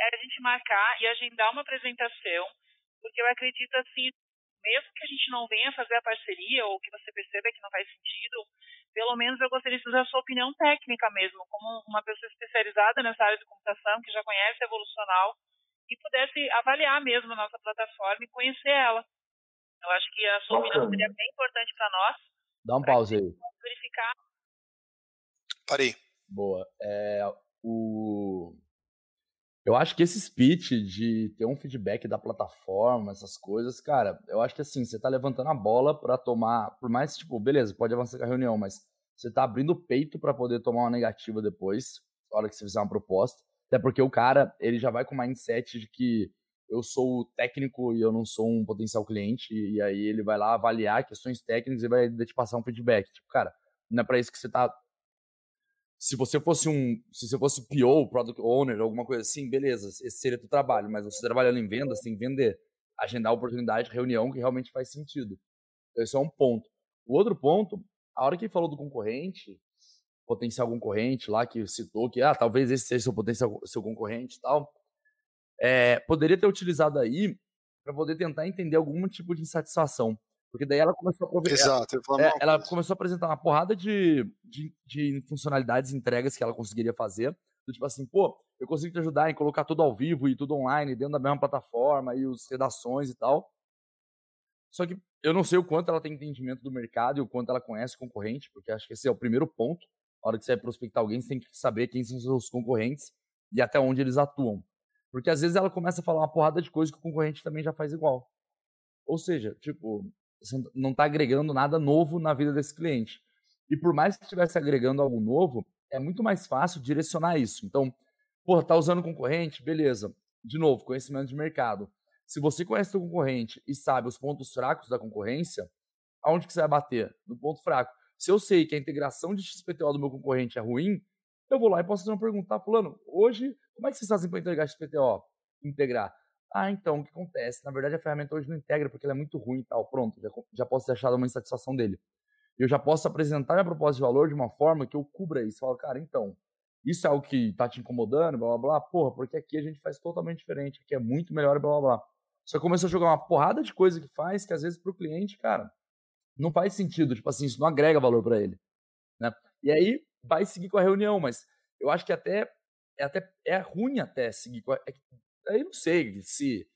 é a gente marcar e agendar uma apresentação, porque eu acredito assim, mesmo que a gente não venha fazer a parceria ou que você perceba que não faz sentido, pelo menos eu gostaria de fazer a sua opinião técnica mesmo, como uma pessoa especializada nessa área de computação, que já conhece a Evolucional, e pudesse avaliar mesmo a nossa plataforma e conhecer ela. Eu acho que a sua opinião seria bem importante para nós. Dá um pause aí. Verificar. Parei. Boa. É, o... Eu acho que esse speech de ter um feedback da plataforma, essas coisas, cara, eu acho que assim, você tá levantando a bola para tomar, por mais, tipo, beleza, pode avançar com a reunião, mas você tá abrindo o peito para poder tomar uma negativa depois, na hora que você fizer uma proposta. Até porque o cara, ele já vai com o mindset de que eu sou o técnico e eu não sou um potencial cliente, e aí ele vai lá avaliar questões técnicas e vai te passar um feedback. Tipo, cara, não é pra isso que você tá se você fosse um, se você fosse PO, Product Owner, alguma coisa assim, beleza, esse seria o trabalho, mas você trabalhando em vendas, tem que vender, agendar oportunidade, reunião que realmente faz sentido. Então, esse é um ponto. O outro ponto, a hora que ele falou do concorrente, potencial concorrente lá, que citou que, ah, talvez esse seja seu potencial seu concorrente e tal, é, poderia ter utilizado aí para poder tentar entender algum tipo de insatisfação. Porque daí ela começou a aproveitar. Exato, ela, é, ela começou a apresentar uma porrada de, de, de funcionalidades, entregas que ela conseguiria fazer. Do tipo assim, pô, eu consigo te ajudar em colocar tudo ao vivo e tudo online, dentro da mesma plataforma, e os redações e tal. Só que eu não sei o quanto ela tem entendimento do mercado e o quanto ela conhece o concorrente, porque acho que esse é o primeiro ponto. Na hora que você vai prospectar alguém, você tem que saber quem são os seus concorrentes e até onde eles atuam. Porque às vezes ela começa a falar uma porrada de coisa que o concorrente também já faz igual. Ou seja, tipo, você não está agregando nada novo na vida desse cliente. E por mais que estivesse agregando algo novo, é muito mais fácil direcionar isso. Então, pô, tá usando concorrente? Beleza. De novo, conhecimento de mercado. Se você conhece o concorrente e sabe os pontos fracos da concorrência, aonde que você vai bater? No ponto fraco. Se eu sei que a integração de XPTO do meu concorrente é ruim, eu vou lá e posso fazer uma pergunta. Tá, fulano, hoje, como é que vocês fazem para integrar XPTO? Integrar. Ah, então, o que acontece? Na verdade, a ferramenta hoje não integra porque ela é muito ruim e tal. Pronto, já, já posso achado uma insatisfação dele. Eu já posso apresentar minha proposta de valor de uma forma que eu cubra isso. Fala, cara, então, isso é algo que tá te incomodando, blá blá blá. Porra, porque aqui a gente faz totalmente diferente, aqui é muito melhor, blá blá blá. Só começou a jogar uma porrada de coisa que faz que às vezes pro cliente, cara, não faz sentido. Tipo assim, isso não agrega valor para ele. Né? E aí vai seguir com a reunião, mas eu acho que até é até é ruim até seguir é, Aí não sei se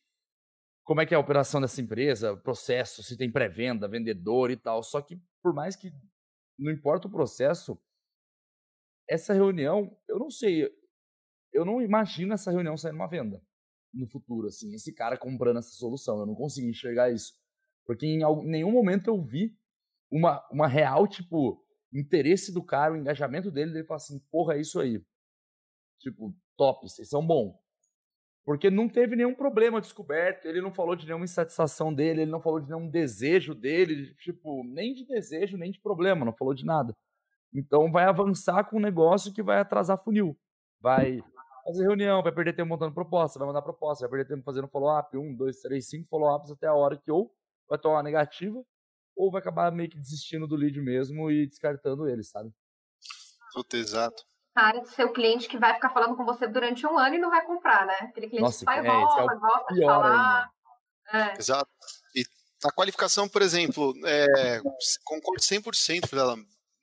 como é que é a operação dessa empresa, processo, se tem pré-venda, vendedor e tal. Só que por mais que não importa o processo, essa reunião, eu não sei, eu não imagino essa reunião saindo uma venda no futuro, assim, esse cara comprando essa solução. Eu não consigo enxergar isso. Porque em nenhum momento eu vi uma, uma real, tipo, interesse do cara, o engajamento dele, ele falar assim, porra, é isso aí. Tipo, top, vocês são bons. Porque não teve nenhum problema descoberto, ele não falou de nenhuma insatisfação dele, ele não falou de nenhum desejo dele, tipo, nem de desejo, nem de problema, não falou de nada. Então vai avançar com um negócio que vai atrasar funil. Vai fazer reunião, vai perder tempo montando proposta, vai mandar proposta, vai perder tempo fazendo follow-up, um, dois, três, cinco follow-ups até a hora que ou vai tomar negativa, ou vai acabar meio que desistindo do lead mesmo e descartando ele, sabe? Puta, exato cara do seu cliente que vai ficar falando com você durante um ano e não vai comprar, né? Aquele cliente Nossa, que sai e é, volta, é gosta de falar. É. Exato. E a qualificação, por exemplo, é, concordo 100% dela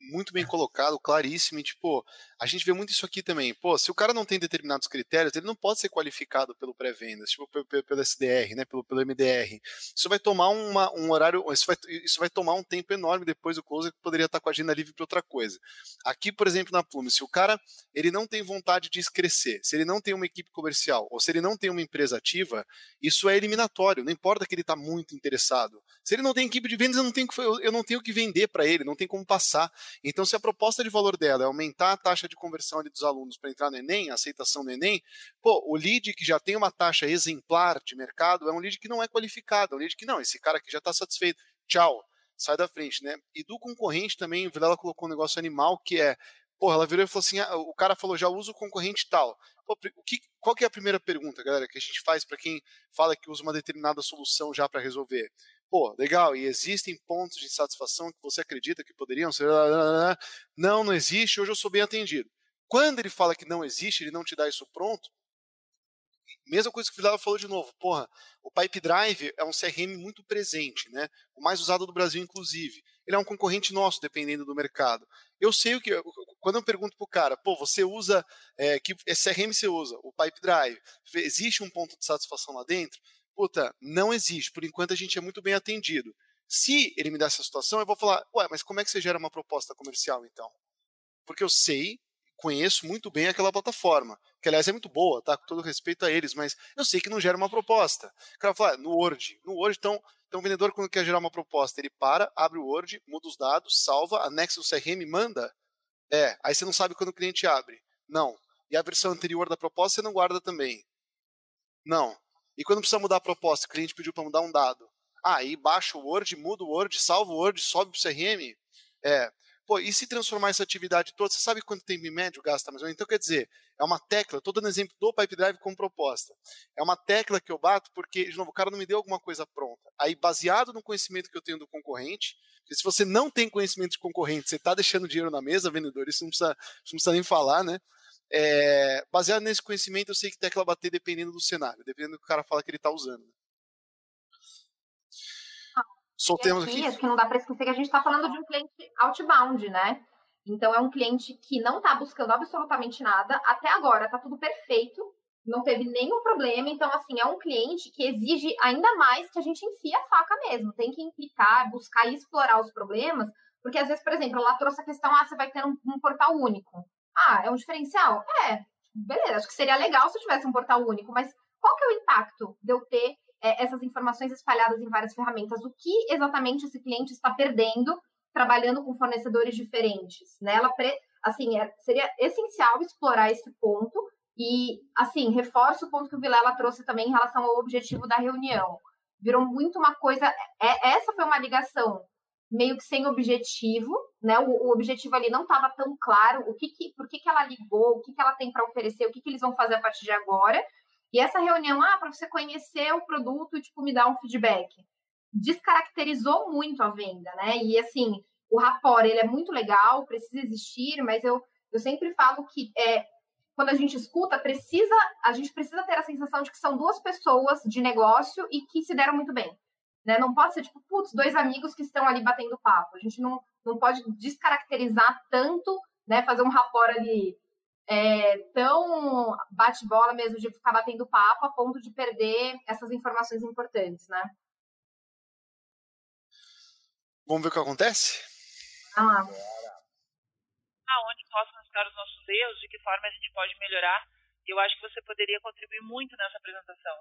muito bem colocado, claríssimo. E, tipo, a gente vê muito isso aqui também. Pô, se o cara não tem determinados critérios, ele não pode ser qualificado pelo pré-vendas, tipo, pelo, pelo, SDR, né, pelo, pelo MDR. Isso vai tomar uma, um horário, isso vai, isso vai tomar um tempo enorme depois do closer que poderia estar com a agenda livre para outra coisa. Aqui, por exemplo, na Plume, se o cara ele não tem vontade de crescer, se ele não tem uma equipe comercial, ou se ele não tem uma empresa ativa, isso é eliminatório. Não importa que ele está muito interessado. Se ele não tem equipe de vendas, eu não tenho, eu não tenho que vender para ele, não tem como passar. Então, se a proposta de valor dela é aumentar a taxa de conversão dos alunos para entrar no Enem, a aceitação no Enem, pô, o lead que já tem uma taxa exemplar de mercado é um lead que não é qualificado, é um lead que não, esse cara aqui já está satisfeito, tchau, sai da frente, né? E do concorrente também, o Vilela colocou um negócio animal que é, porra, ela virou e falou assim, ah, o cara falou, já usa o concorrente tal. Pô, o que, qual que é a primeira pergunta, galera, que a gente faz para quem fala que usa uma determinada solução já para resolver? Pô, legal, e existem pontos de insatisfação que você acredita que poderiam ser. Não, não existe, hoje eu sou bem atendido. Quando ele fala que não existe, ele não te dá isso pronto, mesma coisa que o Vidal falou de novo, porra, o Pipe Drive é um CRM muito presente, né? O mais usado do Brasil, inclusive. Ele é um concorrente nosso, dependendo do mercado. Eu sei o que. Quando eu pergunto pro cara, pô, você usa. É, que CRM você usa? O Pipe Drive. Existe um ponto de satisfação lá dentro? Puta, não existe. Por enquanto a gente é muito bem atendido. Se ele me dá essa situação, eu vou falar, ué, mas como é que você gera uma proposta comercial então? Porque eu sei conheço muito bem aquela plataforma, que aliás é muito boa, tá? Com todo respeito a eles, mas eu sei que não gera uma proposta. O cara fala, ah, no Word, no Word, então, então o vendedor quando quer gerar uma proposta, ele para, abre o Word, muda os dados, salva, anexa o CRM, manda. É, aí você não sabe quando o cliente abre. Não. E a versão anterior da proposta você não guarda também. Não. E quando precisa mudar a proposta, o cliente pediu para mudar um dado. Ah, aí baixa o Word, muda o Word, salva o Word, sobe para o CRM. É, Pô, e se transformar essa atividade toda, você sabe quanto tempo em médio gasta mais ou menos? Então, quer dizer, é uma tecla, estou dando exemplo do Pipe Drive como proposta. É uma tecla que eu bato porque, de novo, o cara não me deu alguma coisa pronta. Aí, baseado no conhecimento que eu tenho do concorrente, porque se você não tem conhecimento de concorrente, você está deixando dinheiro na mesa, vendedor, isso não precisa, isso não precisa nem falar, né? É, baseado nesse conhecimento, eu sei que tecla bater dependendo do cenário, dependendo do que o cara fala que ele está usando soltemos aqui. Acho que não dá para esquecer que a gente está falando de um cliente outbound, né? Então é um cliente que não está buscando absolutamente nada. Até agora está tudo perfeito, não teve nenhum problema. Então, assim, é um cliente que exige ainda mais que a gente enfie a faca mesmo. Tem que implicar, buscar e explorar os problemas. Porque às vezes, por exemplo, ela trouxe a questão: ah, você vai ter um, um portal único. Ah, é um diferencial? É, beleza, acho que seria legal se eu tivesse um portal único, mas qual que é o impacto de eu ter é, essas informações espalhadas em várias ferramentas. O que exatamente esse cliente está perdendo trabalhando com fornecedores diferentes? Né? Ela pre... assim, é, seria essencial explorar esse ponto e, assim, reforço o ponto que o Vilela trouxe também em relação ao objetivo da reunião. Virou muito uma coisa. É, essa foi uma ligação meio que sem objetivo, né? O, o objetivo ali não estava tão claro. O que, que por que, que ela ligou, o que, que ela tem para oferecer, o que, que eles vão fazer a partir de agora. E essa reunião, ah, para você conhecer o produto e tipo me dar um feedback, descaracterizou muito a venda, né? E assim, o rapport, ele é muito legal, precisa existir, mas eu, eu sempre falo que é, quando a gente escuta, precisa, a gente precisa ter a sensação de que são duas pessoas de negócio e que se deram muito bem. Né? Não pode ser tipo, putz, dois amigos que estão ali batendo papo. A gente não, não pode descaracterizar tanto, né? Fazer um rapport ali é, tão bate-bola mesmo de ficar batendo papo a ponto de perder essas informações importantes, né? Vamos ver o que acontece? Ah lá. Aonde possam estar os nossos erros, de que forma a gente pode melhorar. Eu acho que você poderia contribuir muito nessa apresentação.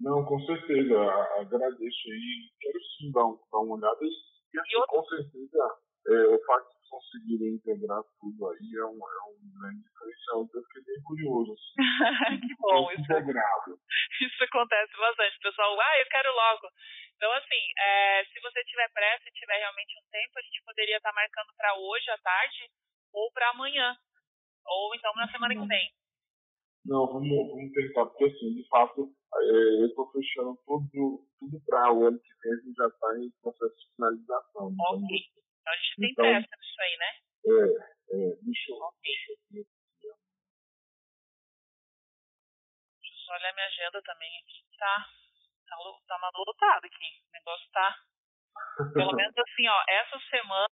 Não, com certeza. Agradeço aí. Quero sim dar, dar uma olhada. E, e assim, com certeza, é, o fato conseguirem integrar tudo aí é um, é um grande diferencial. Então eu fiquei bem curioso. Assim, (laughs) que bom, isso, integrado. isso acontece bastante. pessoal, ah, eu quero logo. Então, assim, é, se você tiver pressa e tiver realmente um tempo, a gente poderia estar marcando para hoje à tarde ou para amanhã. Ou então na semana que vem. Não, vamos, vamos tentar, porque assim, de fato, é, eu estou fechando tudo, tudo para o ano que vem, a gente já está em processo de finalização. Então, ok. Então a gente tem então, pressa nisso aí, né? É, é, deixa eu, okay. deixa eu ver aqui. Deixa eu só olhar minha agenda também aqui, tá, tá, tá lotado aqui. O negócio tá. (laughs) Pelo menos assim, ó, essa semana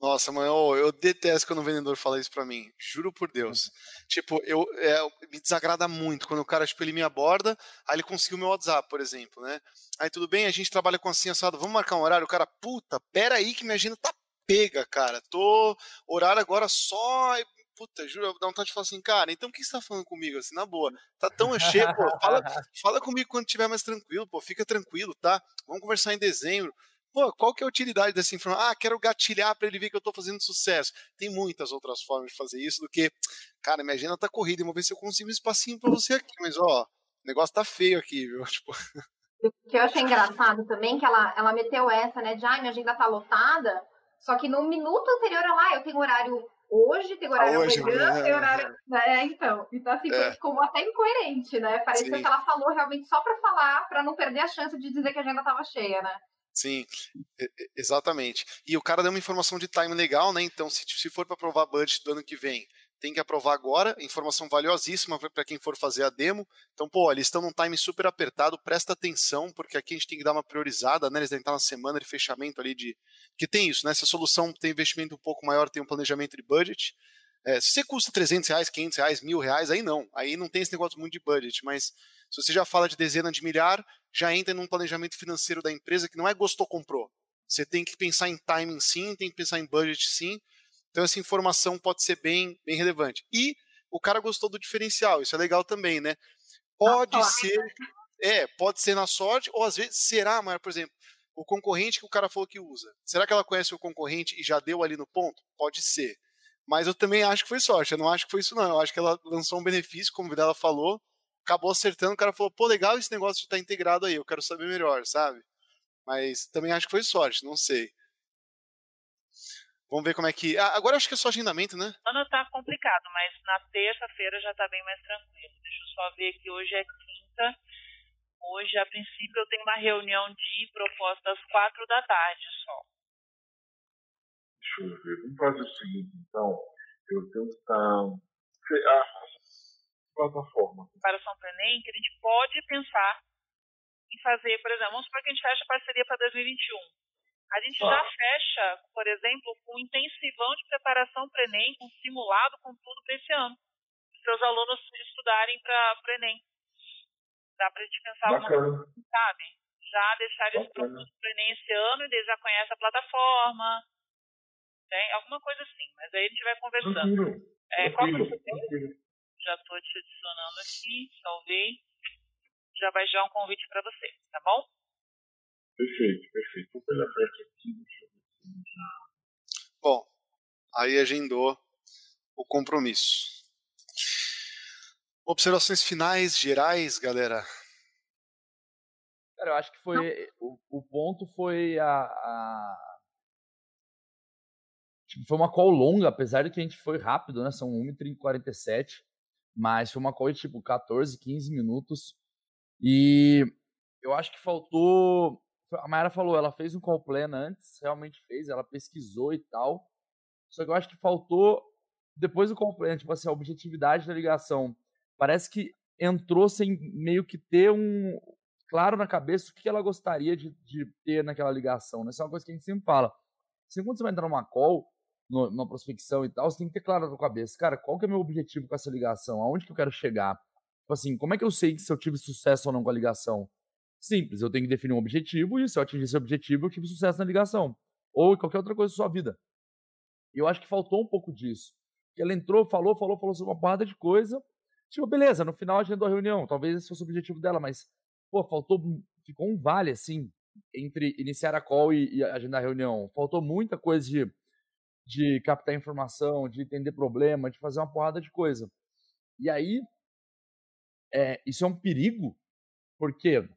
nossa, mãe, eu, detesto quando o vendedor fala isso pra mim. Juro por Deus. Tipo, eu, é, me desagrada muito quando o cara, tipo, ele me aborda, aí ele conseguiu meu WhatsApp, por exemplo, né? Aí tudo bem, a gente trabalha com assim assado, vamos marcar um horário? O cara, puta, pera aí que minha agenda tá pega, cara. Tô horário agora só. Puta, juro, dá vontade de falar assim, cara, então o que você tá falando comigo, assim, na boa? Tá tão cheio, pô, fala, (laughs) fala comigo quando tiver mais tranquilo, pô, fica tranquilo, tá? Vamos conversar em dezembro. Pô, qual que é a utilidade dessa informação? Ah, quero gatilhar para ele ver que eu estou fazendo sucesso. Tem muitas outras formas de fazer isso do que, cara, minha agenda tá corrida, vou ver se eu consigo um espacinho para você aqui, mas ó, o negócio tá feio aqui, viu? (laughs) Tipo... O que eu achei engraçado também, que ela, ela meteu essa, né, de, ai, minha agenda tá lotada, só que no minuto anterior, ela, ah, eu tenho horário hoje, tem horário ah, hoje, amanhã, é, tem horário. É, então. Então, assim, é. ficou até incoerente, né? Pareceu Sim. que ela falou realmente só para falar, para não perder a chance de dizer que a agenda estava cheia, né? Sim, exatamente. E o cara deu uma informação de time legal, né? Então, se, se for para aprovar budget do ano que vem, tem que aprovar agora, informação valiosíssima para quem for fazer a demo. Então, pô, eles estão num time super apertado, presta atenção, porque aqui a gente tem que dar uma priorizada, né? Eles devem estar na semana de fechamento ali de. Que tem isso, né? Se a solução tem investimento um pouco maior, tem um planejamento de budget. É, se você custa 300 reais, 500 reais, mil reais, aí não. Aí não tem esse negócio muito de budget, mas se você já fala de dezena de milhar, já entra num planejamento financeiro da empresa que não é gostou, comprou. Você tem que pensar em timing sim, tem que pensar em budget sim, então essa informação pode ser bem, bem relevante. E o cara gostou do diferencial, isso é legal também, né? Pode ser, é, pode ser na sorte, ou às vezes será, mas, por exemplo, o concorrente que o cara falou que usa. Será que ela conhece o concorrente e já deu ali no ponto? Pode ser. Mas eu também acho que foi sorte. Eu não acho que foi isso, não. Eu acho que ela lançou um benefício, como ela falou, acabou acertando, o cara falou, pô, legal esse negócio de estar tá integrado aí, eu quero saber melhor, sabe? Mas também acho que foi sorte, não sei. Vamos ver como é que. Ah, agora acho que é só agendamento, né? Ano tá complicado, mas na terça-feira já tá bem mais tranquilo. Deixa eu só ver que hoje é quinta. Hoje, a princípio, eu tenho uma reunião de proposta às quatro da tarde só. Deixa eu ver. Vamos fazer o seguinte, então. Eu tenho que estar. A plataforma. Preparação para Enem, que a gente pode pensar em fazer, por exemplo, vamos supor que a gente fecha parceria para 2021 a gente já fecha, por exemplo, com intensivão de preparação para o Enem, com simulado, com tudo para esse ano. Para os alunos estudarem para o Enem. Dá para a gente pensar Bacana. alguma coisa, sabe? Já deixar eles prontos para o Enem esse ano e eles já conhecem a plataforma. Tem alguma coisa assim, mas aí a gente vai conversando. É, qual que é o Já estou te adicionando aqui, salvei. Já vai já um convite para você, tá bom? Perfeito, perfeito. Vou pela frente aqui, deixa eu ver Bom, aí agendou o compromisso. Observações finais, gerais, galera? Cara, eu acho que foi. O, o ponto foi a. a... Tipo, foi uma call longa, apesar de que a gente foi rápido, né? São 1h47. Mas foi uma de tipo 14, 15 minutos. E eu acho que faltou a Mayara falou, ela fez um call plan antes, realmente fez, ela pesquisou e tal. Só que eu acho que faltou, depois do call plan, tipo assim, a objetividade da ligação. Parece que entrou sem meio que ter um claro na cabeça o que ela gostaria de, de ter naquela ligação. Né? Isso é uma coisa que a gente sempre fala. Sempre quando você vai entrar numa call, numa prospecção e tal, você tem que ter claro na sua cabeça, cara, qual que é o meu objetivo com essa ligação? Aonde que eu quero chegar? Tipo assim, como é que eu sei se eu tive sucesso ou não com a ligação? Simples, eu tenho que definir um objetivo e se eu atingir esse objetivo, eu tive sucesso na ligação. Ou em qualquer outra coisa da sua vida. Eu acho que faltou um pouco disso. Que ela entrou, falou, falou, falou sobre uma porrada de coisa. Tipo, beleza, no final agendou a reunião. Talvez esse fosse o objetivo dela, mas, pô, faltou, ficou um vale, assim, entre iniciar a call e, e agendar a reunião. Faltou muita coisa de, de captar informação, de entender problema, de fazer uma porrada de coisa. E aí, é, isso é um perigo, porque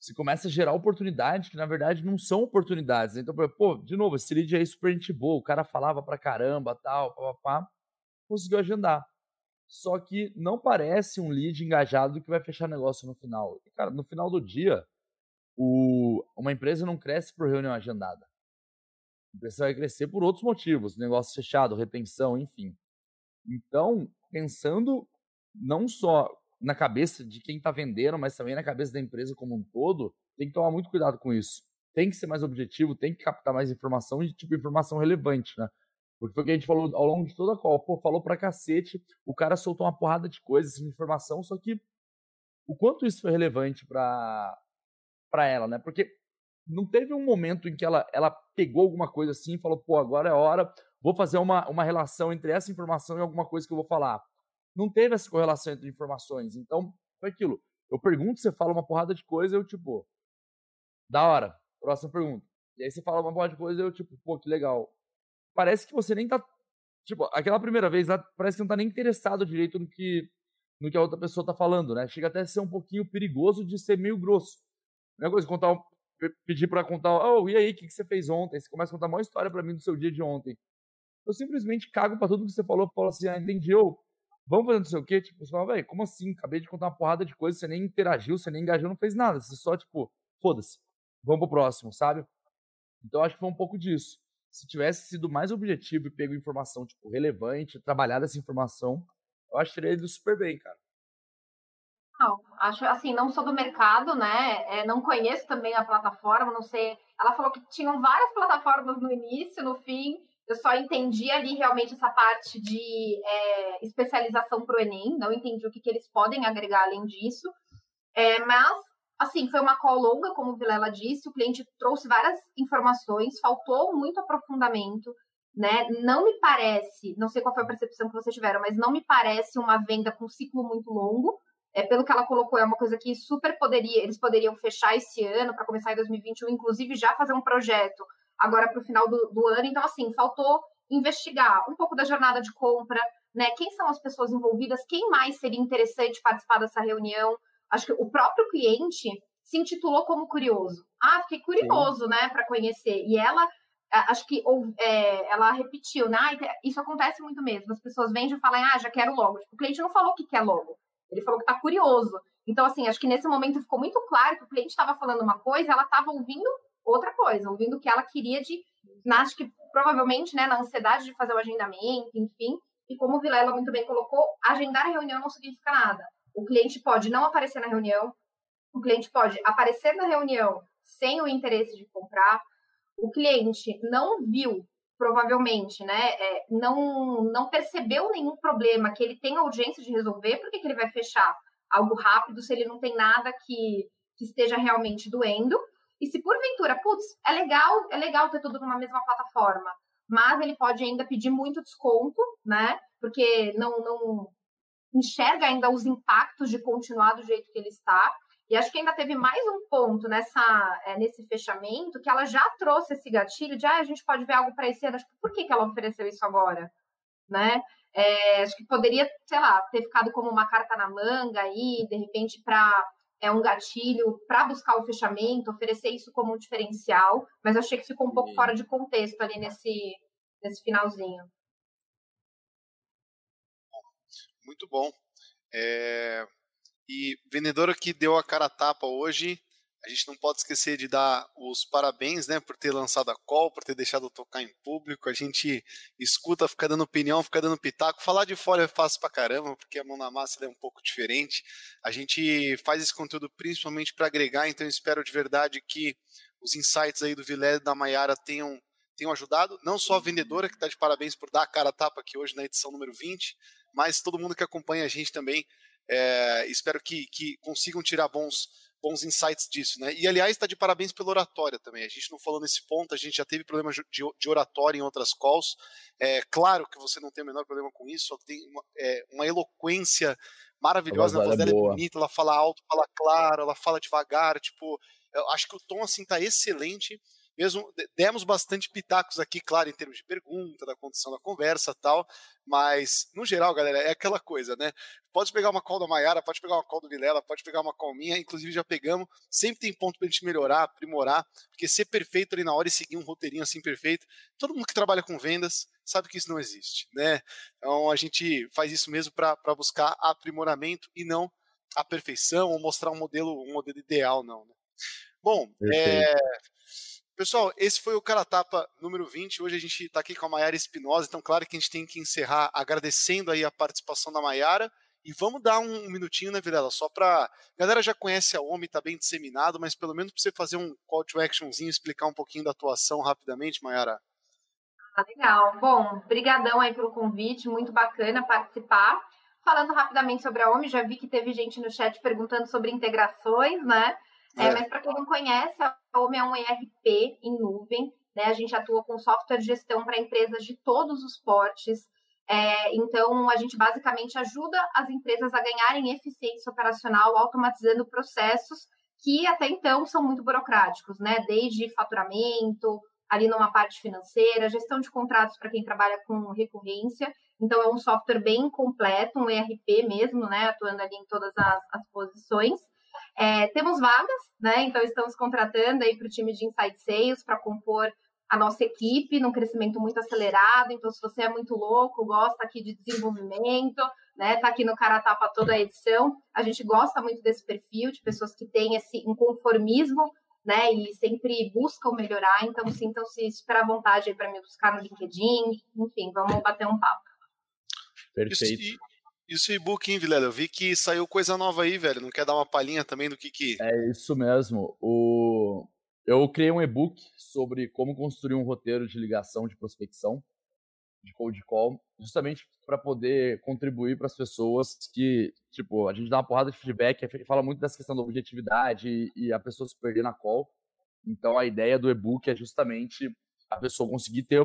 você começa a gerar oportunidades que, na verdade, não são oportunidades. Então, pô, de novo, esse lead aí é super gente boa, o cara falava pra caramba, tal, papapá, conseguiu agendar. Só que não parece um lead engajado que vai fechar negócio no final. E, cara, no final do dia, o, uma empresa não cresce por reunião agendada. Empresa vai crescer por outros motivos, negócio fechado, retenção, enfim. Então, pensando não só na cabeça de quem está vendendo, mas também na cabeça da empresa como um todo, tem que tomar muito cuidado com isso. Tem que ser mais objetivo, tem que captar mais informação e tipo informação relevante, né? Porque foi o que a gente falou ao longo de toda a call. Pô, falou pra cacete, o cara soltou uma porrada de coisas, de informação, só que o quanto isso foi relevante pra, pra ela, né? Porque não teve um momento em que ela, ela pegou alguma coisa assim e falou, pô, agora é hora, vou fazer uma, uma relação entre essa informação e alguma coisa que eu vou falar não teve essa correlação entre informações. Então, foi aquilo. Eu pergunto, você fala uma porrada de coisa, eu tipo, da hora, próxima pergunta. E aí você fala uma porrada de coisa, eu tipo, pô, que legal. Parece que você nem tá, tipo, aquela primeira vez lá, parece que não tá nem interessado direito no que no que a outra pessoa tá falando, né? Chega até a ser um pouquinho perigoso de ser meio grosso. Não é coisa contar, pedir para contar, oh, e aí, o que, que você fez ontem? Você começa a contar uma história para mim do seu dia de ontem. eu simplesmente cago para tudo que você falou, falo assim, ah, entendi, eu, vamos fazer não sei o quê, tipo, você fala, velho, como assim? Acabei de contar uma porrada de coisa, você nem interagiu, você nem engajou, não fez nada, você só, tipo, foda-se, vamos pro próximo, sabe? Então acho que foi um pouco disso. Se tivesse sido mais objetivo e pego informação, tipo, relevante, trabalhado essa informação, eu acho que teria ido super bem, cara. Não, acho assim, não sou do mercado, né? É, não conheço também a plataforma, não sei. Ela falou que tinham várias plataformas no início, no fim. Eu só entendi ali realmente essa parte de é, especialização para o Enem, não entendi o que, que eles podem agregar além disso. É, mas, assim, foi uma call longa, como o Vilela disse, o cliente trouxe várias informações, faltou muito aprofundamento, né? Não me parece, não sei qual foi a percepção que vocês tiveram, mas não me parece uma venda com ciclo muito longo. É, pelo que ela colocou, é uma coisa que super poderia, eles poderiam fechar esse ano para começar em 2021, inclusive já fazer um projeto agora para o final do, do, ano. Então, assim, faltou investigar um pouco da jornada de compra, né? Quem são as pessoas envolvidas, quem mais seria interessante participar dessa reunião. Acho que o próprio cliente se intitulou como curioso. Ah, fiquei curioso, Sim. né, para conhecer. E ela, acho que é, ela repetiu, né? Ah, isso acontece muito mesmo. As pessoas vêm e falam, ah, já quero logo. Tipo, o cliente não falou que quer logo. Ele falou que está curioso. Então, assim, acho que nesse momento ficou muito claro que o cliente estava falando uma coisa, ela estava ouvindo outra coisa, ouvindo o que ela queria de, acho que provavelmente, né, na ansiedade de fazer o agendamento, enfim. E como o Vilela muito bem colocou, agendar a reunião não significa nada. O cliente pode não aparecer na reunião, o cliente pode aparecer na reunião sem o interesse de comprar, o cliente não viu, provavelmente, né, é, não, não percebeu nenhum problema que ele tem urgência de resolver, por que, ele vai fechar algo rápido se ele não tem nada que, que esteja realmente doendo? E se porventura, putz, é legal, é legal ter tudo numa mesma plataforma, mas ele pode ainda pedir muito desconto, né? Porque não, não enxerga ainda os impactos de continuar do jeito que ele está. E acho que ainda teve mais um ponto nessa, é, nesse fechamento que ela já trouxe esse gatilho de ah, a gente pode ver algo ano. Acho que por que, que ela ofereceu isso agora? Né? É, acho que poderia, sei lá, ter ficado como uma carta na manga aí, de repente, para é um gatilho para buscar o fechamento, oferecer isso como um diferencial, mas achei que ficou um pouco fora de contexto ali nesse, nesse finalzinho. Muito bom. É... E vendedora que deu a cara a tapa hoje, a gente não pode esquecer de dar os parabéns, né, por ter lançado a call, por ter deixado tocar em público. A gente escuta, fica dando opinião, fica dando pitaco. Falar de fora é fácil pra caramba, porque a mão na massa é um pouco diferente. A gente faz esse conteúdo principalmente para agregar, então espero de verdade que os insights aí do Vilé e da Maiara tenham tenham ajudado, não só a vendedora que está de parabéns por dar a cara a tapa aqui hoje na edição número 20, mas todo mundo que acompanha a gente também. É, espero que, que consigam tirar bons bons insights disso, né? E aliás, está de parabéns pela oratória também. A gente não falou nesse ponto, a gente já teve problema de, de oratória em outras calls. É claro que você não tem o menor problema com isso, só tem uma, é, uma eloquência maravilhosa, a voz dela é, é bonita, ela fala alto, fala claro, ela fala devagar, tipo, eu acho que o tom assim tá excelente mesmo demos bastante pitacos aqui, claro, em termos de pergunta, da condição da conversa tal, mas no geral, galera, é aquela coisa, né? Pode pegar uma call da Maiara, pode pegar uma call do Vilela, pode pegar uma call minha, inclusive já pegamos, sempre tem ponto pra gente melhorar, aprimorar, porque ser perfeito ali na hora e seguir um roteirinho assim perfeito, todo mundo que trabalha com vendas sabe que isso não existe, né? Então a gente faz isso mesmo para buscar aprimoramento e não a perfeição ou mostrar um modelo, um modelo ideal, não, né? Bom, é, Pessoal, esse foi o Cara Tapa número 20. Hoje a gente está aqui com a Maiara Espinosa, então claro que a gente tem que encerrar agradecendo aí a participação da Maiara. E vamos dar um minutinho, né, Virela? Só para. Galera já conhece a OMI, está bem disseminado, mas pelo menos para você fazer um call to actionzinho, explicar um pouquinho da atuação rapidamente, Maiara. Ah, legal. Bom, brigadão aí pelo convite, muito bacana participar. Falando rapidamente sobre a OMI, já vi que teve gente no chat perguntando sobre integrações, né? É, é. Mas para quem não conhece, a OMI é um ERP em nuvem. Né? A gente atua com software de gestão para empresas de todos os portes. É, então, a gente basicamente ajuda as empresas a ganharem eficiência operacional, automatizando processos que até então são muito burocráticos, né? Desde faturamento, ali numa parte financeira, gestão de contratos para quem trabalha com recorrência. Então, é um software bem completo, um ERP mesmo, né? Atuando ali em todas as, as posições. É, temos vagas, né? Então estamos contratando aí para o time de Inside Sales para compor a nossa equipe num crescimento muito acelerado. Então, se você é muito louco, gosta aqui de desenvolvimento, né? Tá aqui no Caratapa toda a edição. A gente gosta muito desse perfil de pessoas que têm esse inconformismo, né? E sempre buscam melhorar. Então, sintam-se super à vontade para me buscar no LinkedIn. Enfim, vamos bater um papo. Perfeito. Isso, e-book, hein, Vilela? Eu vi que saiu coisa nova aí, velho. Não quer dar uma palhinha também do que que... É isso mesmo. O eu criei um e-book sobre como construir um roteiro de ligação de prospecção, de cold call, justamente para poder contribuir para as pessoas que, tipo, a gente dá uma porrada de feedback, fala muito dessa questão da objetividade e a pessoa se perder na call. Então a ideia do e-book é justamente a pessoa conseguir ter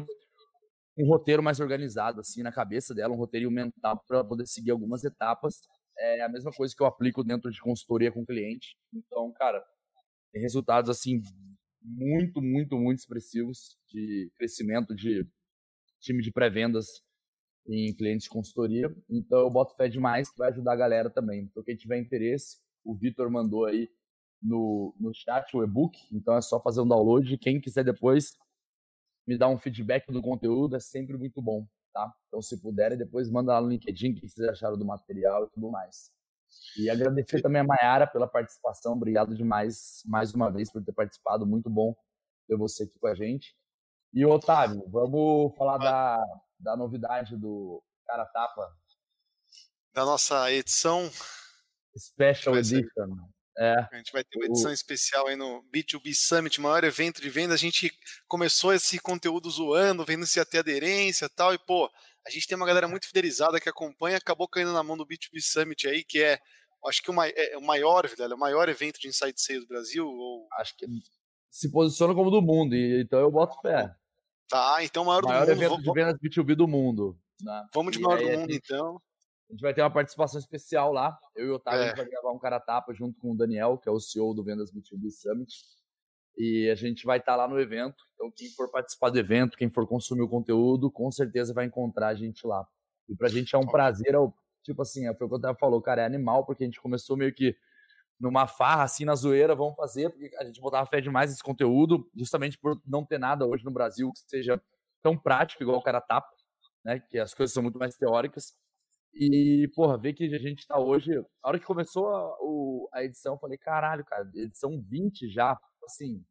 um roteiro mais organizado assim na cabeça dela, um roteiro mental para poder seguir algumas etapas. É a mesma coisa que eu aplico dentro de consultoria com cliente. Então, cara, tem resultados assim muito, muito, muito expressivos de crescimento de time de pré-vendas em clientes de consultoria. Então eu boto fé demais que vai ajudar a galera também. Então quem tiver interesse, o Vitor mandou aí no, no chat o e-book, então é só fazer um download. Quem quiser depois me dar um feedback do conteúdo, é sempre muito bom, tá? Então se puder, depois manda lá no LinkedIn o que vocês acharam do material e tudo mais. E agradecer também a Mayara pela participação. Obrigado demais, mais uma vez, por ter participado. Muito bom ter você aqui com a gente. E, Otávio, vamos falar da, da novidade do Cara Tapa. Da nossa edição. Special Edition. É. A gente vai ter uma edição o... especial aí no B2B Summit, maior evento de venda. A gente começou esse conteúdo zoando, vendo se ter aderência e tal. E, pô, a gente tem uma galera muito fidelizada que acompanha, acabou caindo na mão do B2B Summit aí, que é, acho que o, é, o maior, velho, é o maior evento de Inside Sales do Brasil. Ou... Acho que se posiciona como do mundo, e, então eu boto fé. Tá, então o maior, maior do mundo. evento de vendas B2B do mundo. Né? Vamos de maior do mundo, gente, então. A gente vai ter uma participação especial lá. Eu e o Otávio, é. a gente vai gravar um cara tapa junto com o Daniel, que é o CEO do Vendas B2B Summit. E a gente vai estar tá lá no evento. Então, quem for participar do evento, quem for consumir o conteúdo, com certeza vai encontrar a gente lá. E pra gente é um prazer, é tipo assim, foi o que o Otávio falou, cara, é animal, porque a gente começou meio que numa farra, assim, na zoeira, vamos fazer, porque a gente botava fé demais nesse conteúdo, justamente por não ter nada hoje no Brasil que seja tão prático igual o cara tapa, né? Que as coisas são muito mais teóricas. E, porra, ver que a gente tá hoje. A hora que começou a, o, a edição, eu falei, caralho, cara, edição 20 já assim,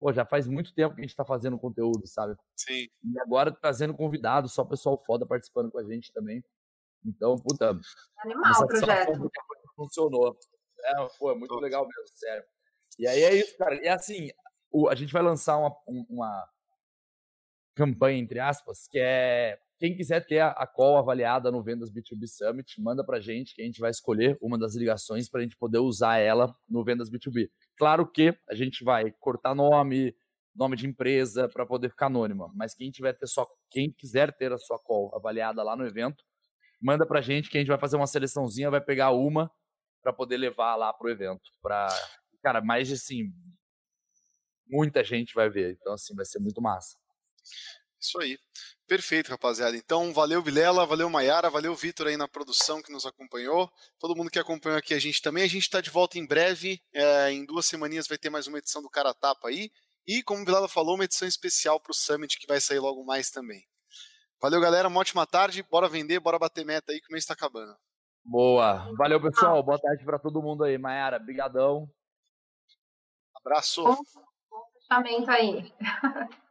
pô, já faz muito tempo que a gente tá fazendo conteúdo, sabe? Sim. E agora trazendo convidado, só pessoal foda participando com a gente também. Então, puta. Animal o projeto. Funcionou. É, pô, é muito legal mesmo, sério. E aí é isso, cara. E assim, o, a gente vai lançar uma, uma campanha, entre aspas, que é quem quiser ter a call avaliada no Vendas B2B Summit, manda pra gente que a gente vai escolher uma das ligações para a gente poder usar ela no Vendas B2B. Claro que a gente vai cortar nome, nome de empresa para poder ficar anônima, mas quem tiver ter só, quem quiser ter a sua call avaliada lá no evento, manda pra gente que a gente vai fazer uma seleçãozinha, vai pegar uma para poder levar lá pro evento, para cara, mais assim, muita gente vai ver, então assim vai ser muito massa. Isso aí. Perfeito, rapaziada. Então, valeu Vilela, valeu Maiara, valeu Vitor aí na produção que nos acompanhou. Todo mundo que acompanhou aqui a gente também. A gente está de volta em breve. É, em duas semaninhas vai ter mais uma edição do Cara Tapa aí. E, como o Vilela falou, uma edição especial para o Summit que vai sair logo mais também. Valeu, galera. Uma ótima tarde. Bora vender, bora bater meta aí que o mês está acabando. Boa. Valeu, pessoal. Boa tarde para todo mundo aí. Maiara, brigadão. Abraço. Bom, bom fechamento aí. (laughs)